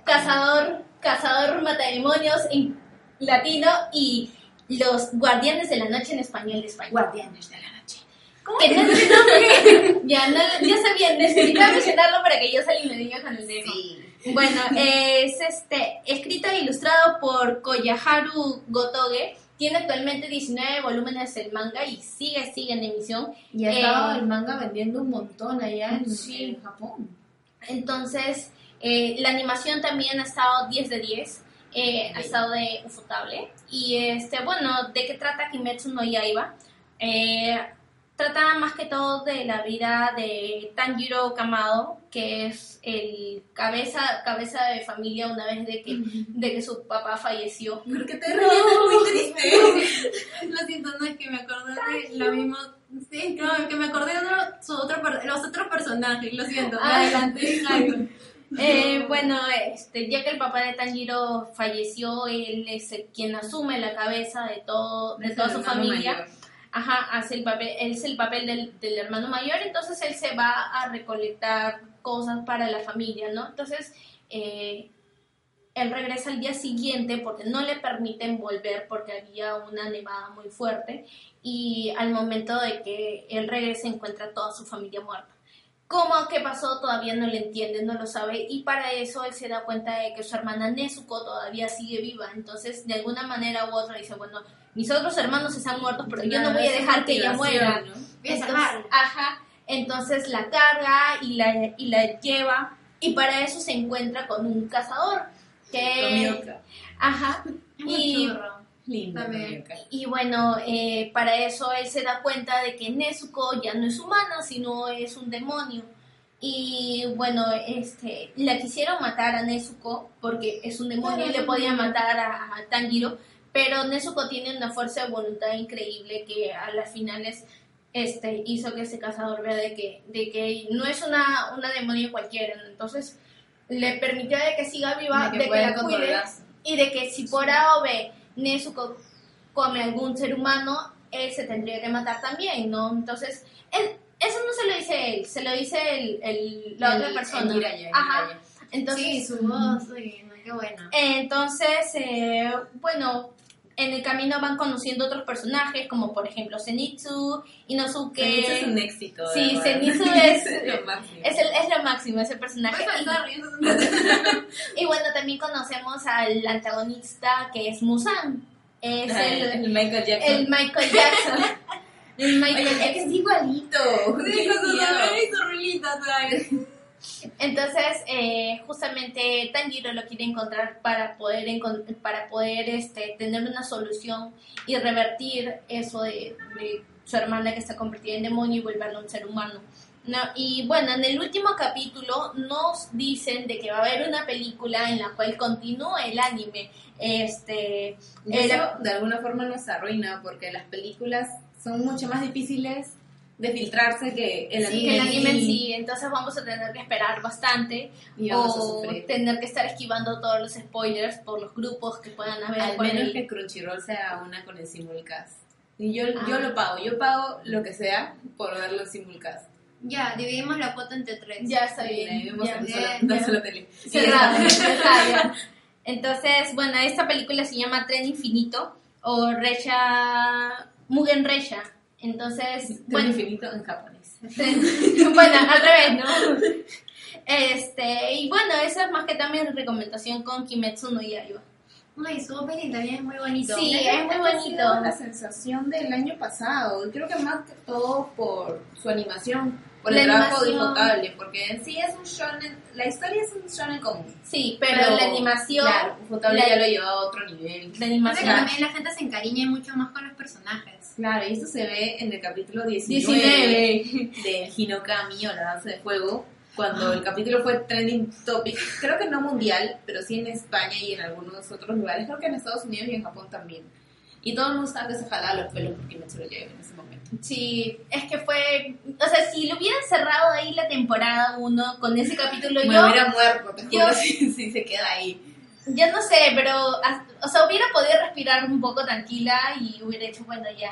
Cazador, Cazador Matademonios en latino y Los Guardianes de la Noche en español de España. Guardianes de la noche. Que no es el nombre. ya, no, ya sabía, necesitaba mencionarlo para que yo salga y me diga con el demo. Bueno, es este, escrito e ilustrado por Koyaharu Gotoge. Tiene actualmente 19 volúmenes el manga y sigue, sigue en emisión. Y ha Eh, estado el manga vendiendo un montón allá en, Sí. en Japón. Entonces, eh, la animación también ha estado 10 de 10. eh, ha estado de ufotable. Y este, bueno, ¿de qué trata Kimetsu no Yaiba? Eh, trata más que todo de la vida de Tanjiro Kamado, que es el cabeza, cabeza de familia una vez de que, de que su papá falleció. ¿Por qué te ríes? Es muy triste. Lo siento, no es que me acordé de lo mismo. Sí, no, que me acordé de otro- su otro, los otros personajes, lo siento. Ah. Adelante. Eh, bueno, este, ya que el papá de Tanjiro falleció, él es el quien asume la cabeza de todo, de Es toda su familia. mayor. Ajá, hace el papel, él es el papel del, del hermano mayor, entonces él se va a recolectar cosas para la familia, ¿no? Entonces, eh, él regresa al día siguiente porque no le permiten volver porque había una nevada muy fuerte y al momento de que él regresa encuentra toda su familia muerta. ¿Cómo? ¿Qué pasó? Todavía no le entiende, no lo sabe y para eso él se da cuenta de que su hermana Nezuko todavía sigue viva, entonces de alguna manera u otra dice, bueno, mis otros hermanos están muertos, pero yo no voy a dejar que ella muera. ¿no? Entonces, ajá, entonces la carga y la, y la lleva y para eso se encuentra con un cazador que Tomioka. ajá y, Lindo, y bueno eh, para eso él se da cuenta de que Nezuko ya no es humana sino es un demonio. Y bueno este la quisieron matar a Nezuko porque es un demonio y le podía matar a, a Tanjiro pero Nezuko tiene una fuerza de voluntad increíble que a las finales este hizo que ese cazador vea de que de que no es una una demonio cualquiera. Entonces le permitió de que siga viva de que, la cuide y de que si por A o B Nezuko come algún ser humano él se tendría que matar también no entonces él eso no se lo dice él se lo dice el, el- la El- otra persona ajá. Entonces Sí, su voz, uy, no, qué bueno. entonces, eh, bueno, en el camino van conociendo otros personajes, como por ejemplo Zenitsu, Inosuke. Zenitsu es un éxito. Sí. Zenitsu es- lo máximo. Es, el, es lo máximo ese personaje. Voy a Y, es y bueno, también conocemos al antagonista que es Musan. Es Ah, el, el Michael Jackson. el Michael Jackson. El Michael Oye, es que Jackson. es igualito. Sí, con su y todavía. Entonces, eh, justamente Tanjiro lo quiere encontrar para poder para poder este, tener una solución y revertir eso de, de su hermana que está convertida en demonio y volverlo un ser humano. No, y bueno, en el último capítulo nos dicen de que va a haber una película en la cual continúa el anime. Este, eso Era- de alguna forma nos arruina porque las películas son mucho más difíciles de filtrarse que el sí, anime. el anime en sí, entonces vamos a tener que esperar bastante Y o tener que estar esquivando todos los spoilers por los grupos que puedan haber Al menos ahí. que Crunchyroll sea una con el simulcast. Y yo, Ah. yo lo pago, yo pago lo que sea por verlo en simulcast. Ya, dividimos la cuota entre tres. Ya está bien. Entonces, bueno, esta película se llama Tren Infinito o Recha Mugen Recha. Entonces, bueno, infinito en japonés. bueno, al revés, ¿no? Este, y bueno, esa es más que también recomendación con Kimetsu no Yaiba. Ay, su opening también es muy bonito. Sí, Creo es muy bonito. la sensación del año pasado. y Creo que más que todo por su animación, por La el trabajo disfrutable, porque en sí es un shonen, la historia es un shonen común. Sí, pero, la animación, Claro, Ufotable ya lo llevó a otro nivel. la animación. también la gente se encariña mucho más con los personajes. Claro, y eso se ve en el capítulo 19, 19. de Hinokami o la danza de fuego, cuando el capítulo fue trending topic, creo que no mundial, pero sí en España y en algunos otros lugares, creo que en Estados Unidos y en Japón también. Y todo el mundo estaba que se jalaba los pelos porque me se lo llevé en ese momento. Sí, es que fue, o sea, si lo hubieran cerrado ahí la temporada 1 con ese capítulo, Me yo, hubiera muerto, te yo- si, si se queda ahí. yo no sé, pero, o sea, hubiera podido respirar un poco tranquila y hubiera hecho, bueno, ya.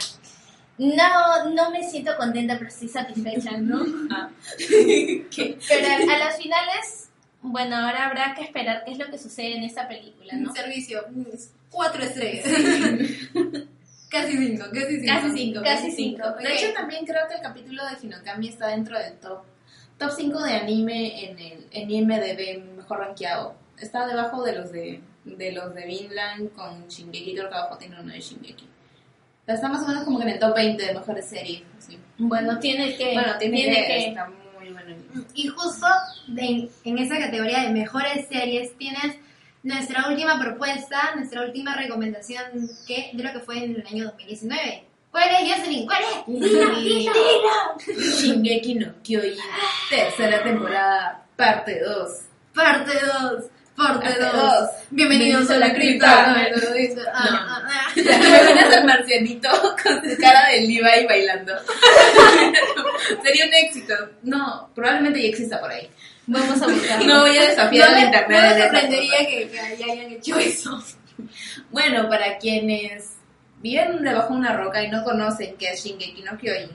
No, no me siento contenta, pero sí satisfecha, ¿no? Ah. Pero a, a las finales, bueno, ahora habrá que esperar qué es lo que sucede en esta película, ¿no? Servicio, cuatro estrellas. casi cinco, casi cinco. Casi cinco, casi cinco. De hecho, también creo que el capítulo de Hinokami está dentro del top top 5 de anime en el en IMDb mejor rankeado. Está debajo de los de de los de Vinland con Shingeki, creo que abajo tiene uno de Shingeki. Pero está más o menos como que en el top 20 de mejores series. Bueno, tiene que... Bueno, tiene, tiene que, que- está muy bueno. Y justo de- en esa categoría de mejores series tienes nuestra última propuesta, nuestra última recomendación, que de lo que fue en el año 2019. ¿Cuál es, Jocelyn? ¿Cuál es? Dilo, dilo. Shingeki no Kyojin, tercera temporada, parte 2. Parte 2. Parte Parte 2. dos. Bienvenidos a la cripta. No, dice, ah, ah, ah. Me marcianito con su cara de Levi bailando. Sería un éxito. No, probablemente ya exista por ahí. Vamos a buscar. No voy a desafiar No me- internet. no me sorprendería que, que hayan hecho eso. Bueno, para quienes viven debajo de una roca y no conocen qué es Shingeki no Kyojin,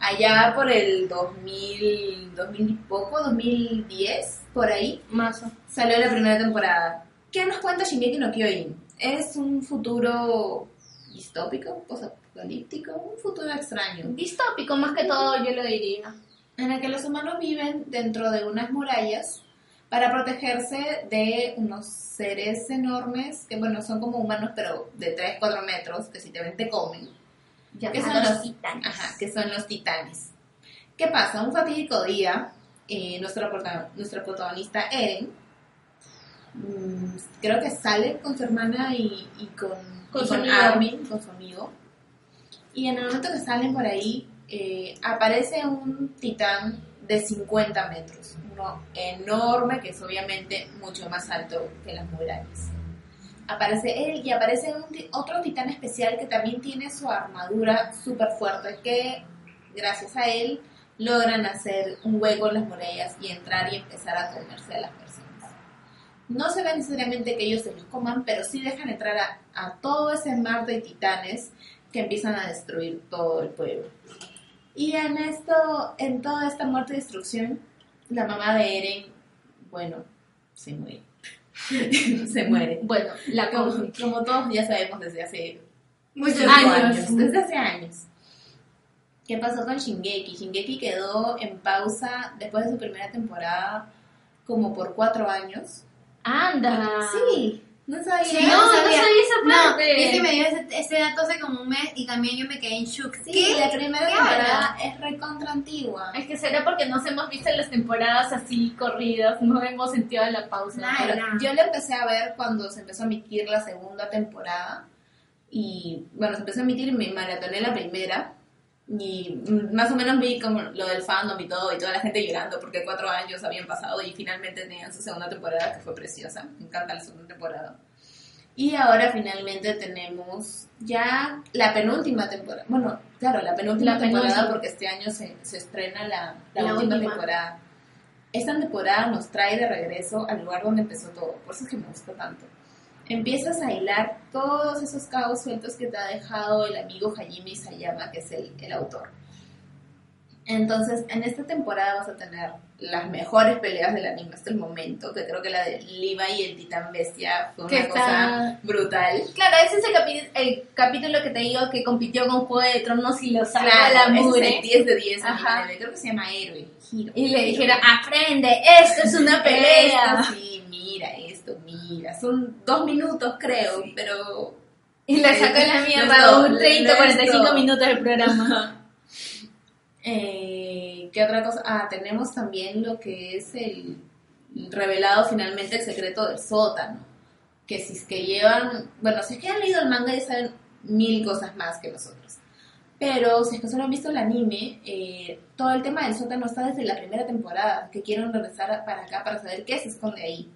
allá por el 2000, 2000 y poco, 2010, por ahí, Mazo. salió la primera temporada. ¿Qué nos cuenta Shingeki no Kyojin? Es un futuro distópico, posapocalíptico, un futuro extraño, Distópico, más que todo, yo lo diría. en el que los humanos viven dentro de unas murallas para protegerse de unos seres enormes, que bueno, son como humanos, pero de 3, 4 metros, que si te ven te comen. ¿Qué son los titanes? Ajá, que son los titanes. ¿Qué pasa? Un fatídico día, eh, nuestra, nuestra protagonista Eren, mm, creo que sale con su hermana y, y con, Con y con. Armin, con su amigo. Y en el momento que salen por ahí, eh, aparece un titán de 50 metros, uno enorme que es obviamente mucho más alto que las murallas. Aparece él y aparece un otro titán especial que también tiene su armadura súper fuerte que gracias a él logran hacer un hueco en las murallas y entrar y empezar a comerse a las personas. No se ve necesariamente que ellos se los coman, pero sí dejan entrar a, a todo ese mar de titanes que empiezan a destruir todo el pueblo. Y en esto, en toda esta muerte y destrucción, la mamá de Eren, bueno, se muere. se muere. Bueno, la Como, como todos ya sabemos desde hace Muchos Años. desde hace años. ¿Qué pasó con Shingeki? Shingeki quedó en pausa después de su primera temporada como por cuatro años. Anda. Sí, no sabía. Sí, No, no sabía esa No, parte. es que me dio ese, ese dato hace como un mes y también yo me quedé en shock. Sí, ¿Qué? la primera ¿Qué temporada es recontra antigua. Es que será porque nos hemos visto en las temporadas así corridas, no hemos sentido la pausa. Nah. Yo la empecé a ver cuando se empezó a emitir la segunda temporada. Y bueno, se empezó a emitir y me maratoné la primera. Y más o menos vi como lo del fandom y todo, y toda la gente llorando porque cuatro años habían pasado y finalmente tenían su segunda temporada, que fue preciosa. Me encanta la segunda temporada. Y ahora finalmente tenemos ya la penúltima temporada. Bueno, claro, la penúltima La temporada penúltima. porque este año se, se estrena la, la La última, última. temporada. Esta temporada nos trae de regreso al lugar donde empezó todo, por eso es que me gusta tanto. Empiezas a hilar todos esos cabos sueltos que te ha dejado el amigo Hajime Isayama, que es el, el autor. Entonces, en esta temporada vas a tener las mejores peleas del anime hasta el momento, que creo que la de Levi y el Titán Bestia fue una está- cosa brutal. Claro, ese es el, capi- el capítulo que te digo que compitió con Juego de Tronos y lo sacó a Claro, la es mugre. el 10 de 10 Ajá. creo que se llama Héroe. Hiro. Y le dijeron, aprende, esto es una pelea. Esto sí, mira esto, mira. Son dos minutos, creo, pero Y le sacó la No mierda un 30, no es 45 todo. minutos del programa. Eh, ¿Qué otra cosa? Ah, tenemos también lo que es el revelado finalmente el secreto del sótano. Que si es que llevan, bueno, si es que han leído el manga ya saben mil cosas más que nosotros. Pero si es que solo han visto el anime, eh, todo el tema del sótano está desde la primera temporada, que quieren regresar para acá para saber qué se esconde ahí.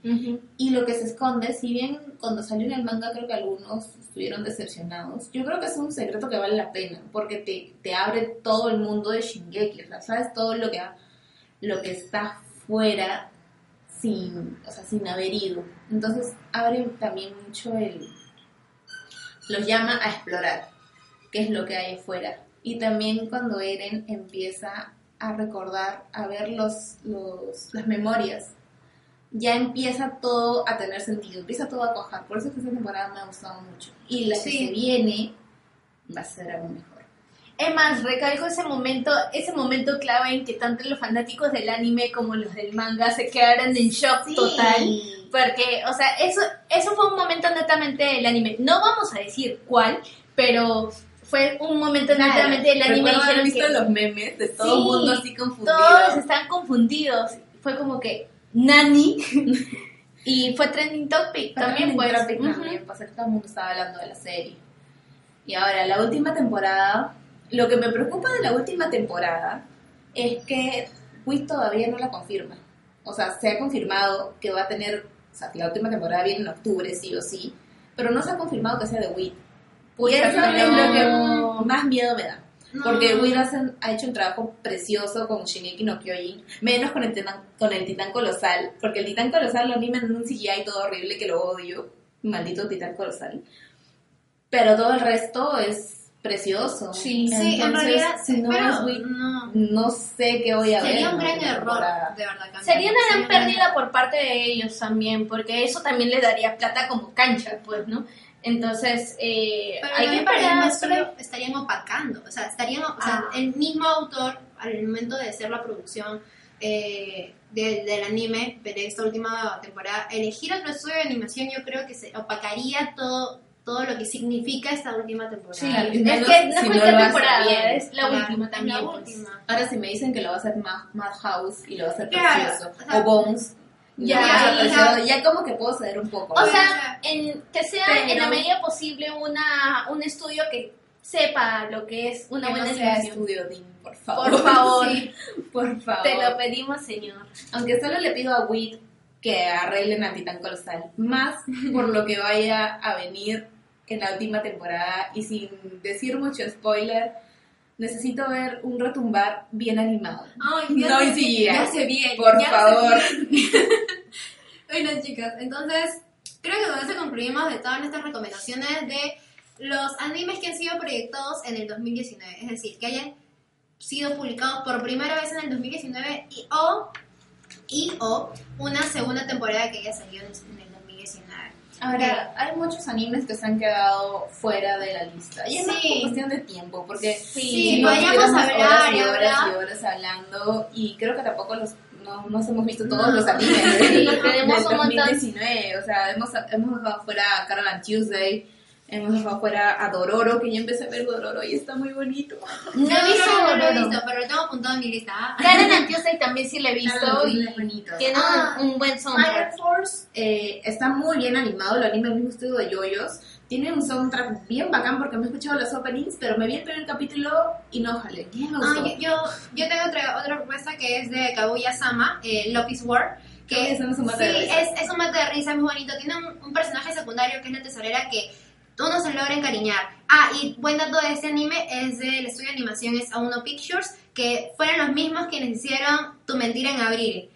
Y lo que se esconde, si bien cuando salió en el manga creo que algunos estuvieron decepcionados, yo creo que es un secreto que vale la pena, porque te, te abre todo el mundo de Shingeki, o sea, sabes todo lo que, lo que está fuera sin, o sea, sin haber ido. Entonces abre también mucho el... los llama a explorar qué es lo que hay afuera. Y también cuando Eren empieza a recordar, a ver los, los, las memorias ya empieza todo a tener sentido, empieza todo a cuajar. Por eso es que esta temporada me ha gustado mucho. Y la que Sí. se viene va a ser aún mejor. Es más, recalco ese momento, ese momento clave en que tanto los fanáticos del anime como los del manga se quedaron en shock total. Porque, o sea, eso, eso fue un momento netamente del anime. No vamos a decir cuál, pero fue un momento netamente del anime. Haber visto que los memes de todo el Sí, mundo así confundido. todos están confundidos. Fue como que, Nani. y fue trending topic también, pues. Tropic Ujú. también, pues todo el mundo estaba hablando de la serie. Y ahora, la última temporada, lo que me preocupa de la última temporada es que Wiz todavía no la confirma. O sea, se ha confirmado que va a tener, o sea, que la última temporada viene en octubre, sí o sí, pero no se ha confirmado que sea de Wiz. Y eso Pucha, es lo que más miedo me da. No. Porque hacen- ha hecho un trabajo precioso con Shingeki no Kyojin, menos con el, titán, con el titán colosal, porque el titán colosal lo animan en un CGI todo horrible que lo odio, maldito titán colosal. Pero todo el resto es precioso. Sí, Sí, en realidad, si no pero es no. no sé qué voy a ver. Sería en un gran error, de verdad. cambiar. Sería una gran Sería pérdida por parte de ellos también, porque eso también le daría plata como cancha, pues, ¿no? Entonces, eh, Pero hay que esperar. solo estarían opacando, o sea, estarían, o sea, Ah. el mismo autor al momento de hacer la producción eh, de- del anime de esta última temporada, elegir otro estudio de animación, yo creo que se opacaría todo todo lo que significa esta última temporada. Sí, es que no es si no cualquier lo hace temporada, bien. es la Claro, última también. la pues. última. Ahora si me dicen que lo va a hacer Mad, Madhouse y lo va a hacer Claro, precioso, o sea, o Bones, ya, ya, ya como que puedo ceder un poco. O sea, en, que sea en Pero- la medida posible una, un estudio que sepa lo que es una que buena no sea estudio Dean, por favor. Por favor, Sí. por favor. te lo pedimos, señor. Aunque solo le pido a Wit que arreglen a Titán Colosal, más por lo que vaya a venir en la última temporada y sin decir mucho spoiler, necesito ver un retumbar bien animado. Ay, No sé- en CGI. ya se viene. Por ya favor. bueno, chicas, entonces creo que con eso concluimos de todas nuestras recomendaciones de los animes que han sido proyectados en el 2019. Es decir, que hayan sido publicados por primera vez en el 2019 y o, y o una segunda temporada que haya salido en el 2019. Ahora, hay muchos animes que se han quedado fuera de la lista. Y es más Sí. por cuestión de tiempo, porque Sí, si no podríamos tuviéramos hablar horas y horas y horas hablando, y creo que tampoco los no, nos hemos visto todos los animes Sí, del tenemos un montón. 2019. O sea, hemos, hemos dejado fuera and Tuesday, hemos dejado fuera a Dororo, que ya empecé a ver Dororo y está muy bonito. No he visto no, no lo he Dororo. visto, pero lo tengo apuntado en mi lista. ¿ah? Karen Antiosai también sí la he visto y es bonito. tiene Ah, un, un buen soundtrack. Fire Force eh, está muy bien animado, lo anima el mismo estudio de Yoyos. Tiene un soundtrack bien bacán porque me he escuchado los openings, pero me vi el primer capítulo y no jale. Ah, yo, yo, yo tengo otra, otra propuesta que es de Kaguya Sama, eh, Love is War. Que Kaguya-sama es un mate de sí, risa. es, es un mate de risa, es muy bonito. Tiene un, un personaje secundario que es la tesorera que uno se logra encariñar. Ah, y buen dato de este anime es del estudio de animación es Auno Pictures, que fueron los mismos quienes hicieron Tu Mentira en Abril.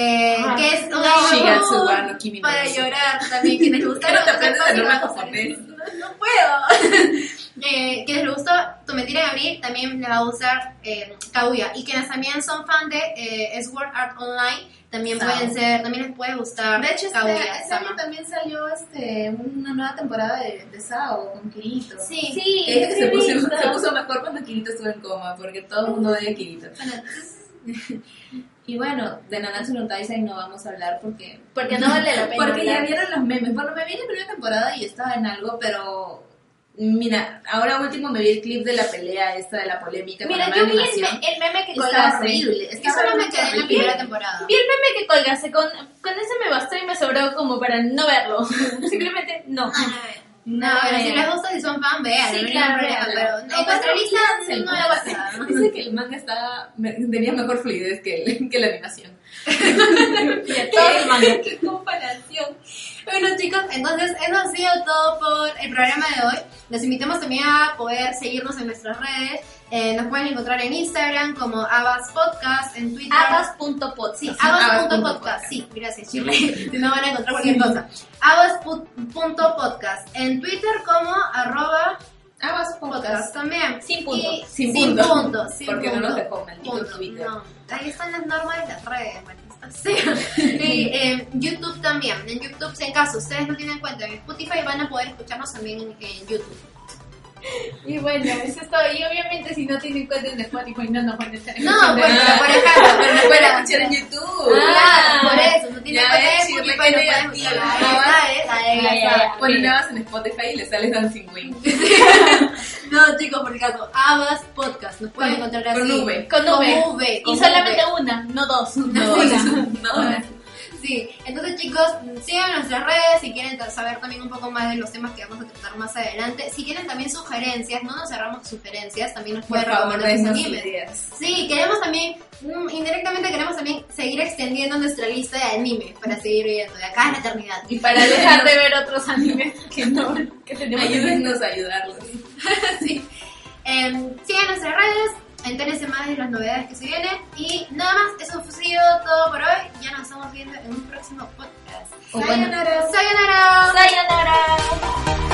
Eh, Ah, que es no. una Shigatsu wa no Kimi para llorar también quienes ver. no, puedo eh, quienes les gustó tu Mentira en Abril también le va a gustar eh, Kaguya. Y quienes también son fan de eh, Sword Art Online, también Sao. pueden ser, también les puede gustar De hecho, este, Kaguya. este año también salió este, una nueva temporada de, de Sao con Kirito. Sí, Sí, Que dice que sí, se puso, listo. se puso mejor cuando Kirito estuvo en coma, porque todo el mundo odia a Kirito. Y bueno, de Nanatsu no Taizai no vamos a hablar porque... Porque no vale la pena. Porque ya vieron los memes. Bueno, me vi la primera temporada y estaba en algo, pero... Mira, ahora último me vi el clip de la pelea esta, de la polémica Mira, yo vi el, el meme que colgaste. horrible. Yo Estaba solo me quedé en la primera temporada. Vi el meme que colgaste, con, con ese me bastó y me sobró como para no verlo. Simplemente no. No, pero si les gusta, si son fan, vean, Sí, no claro, problema, pero No, nuestra lista el no la basta. Dice que el manga estaba, tenía mejor fluidez que, el- que la animación. Todo el manga. ¡Qué comparación! Bueno chicos, entonces eso ha sido todo por el programa de hoy. Los invitamos también a poder seguirnos en nuestras redes. Eh, nos pueden encontrar en Instagram como Abas Podcast, en Twitter. Abas.pod. Sí, Abas punto abas.podcast. podcast. Sí, gracias, Chile. Si no van a encontrar cualquier cosa. Abas.podcast. En Twitter como arroba Aguas podcast también. Sin punto. Y- Sin sin punto. punto. sin Porque no punto. nos dejó maldito. Twitter. No, ahí están las normas de las redes, sea. Y en YouTube también. En YouTube, si en caso ustedes no tienen cuenta en Spotify, van a poder escucharnos también en, en YouTube. Y bueno, eso es todo. Y obviamente si no tienen cuenta en Spotify no nos van a estar No, escuchando. pues, pero por ejemplo, pero no Pueden escuchar en YouTube. Ah. Claro, por eso, no tienen cuenta en ves, si Spotify, no pueden escuchar. Ah. Ponen Abas en Spotify y le sale Dancing Wing. No, chicos, por caso, Abas Podcast, nos pueden Con- encontrar con así. V. Con V. V, Y con solamente una, no dos. No, Una. no. Sí, entonces chicos, sigan nuestras redes si quieren saber también un poco más de los temas que vamos a tratar más adelante. Si quieren también sugerencias, no nos cerramos sugerencias, también nos pueden recomendar sus animes. Sí, queremos también, mm, indirectamente queremos también seguir extendiendo nuestra lista de anime para seguir viendo de acá en la eternidad. Y para dejar de ver otros animes que no, que tenemos en Ayúdennos a ayudarlos. sí. Sigan nuestras redes, Entérense más de las novedades que se vienen. Y nada más, eso ha sido todo por hoy. Ya nos estamos viendo en un próximo podcast. Oh, sayonara. Bueno. Sayonara. Sayonara. sayonara.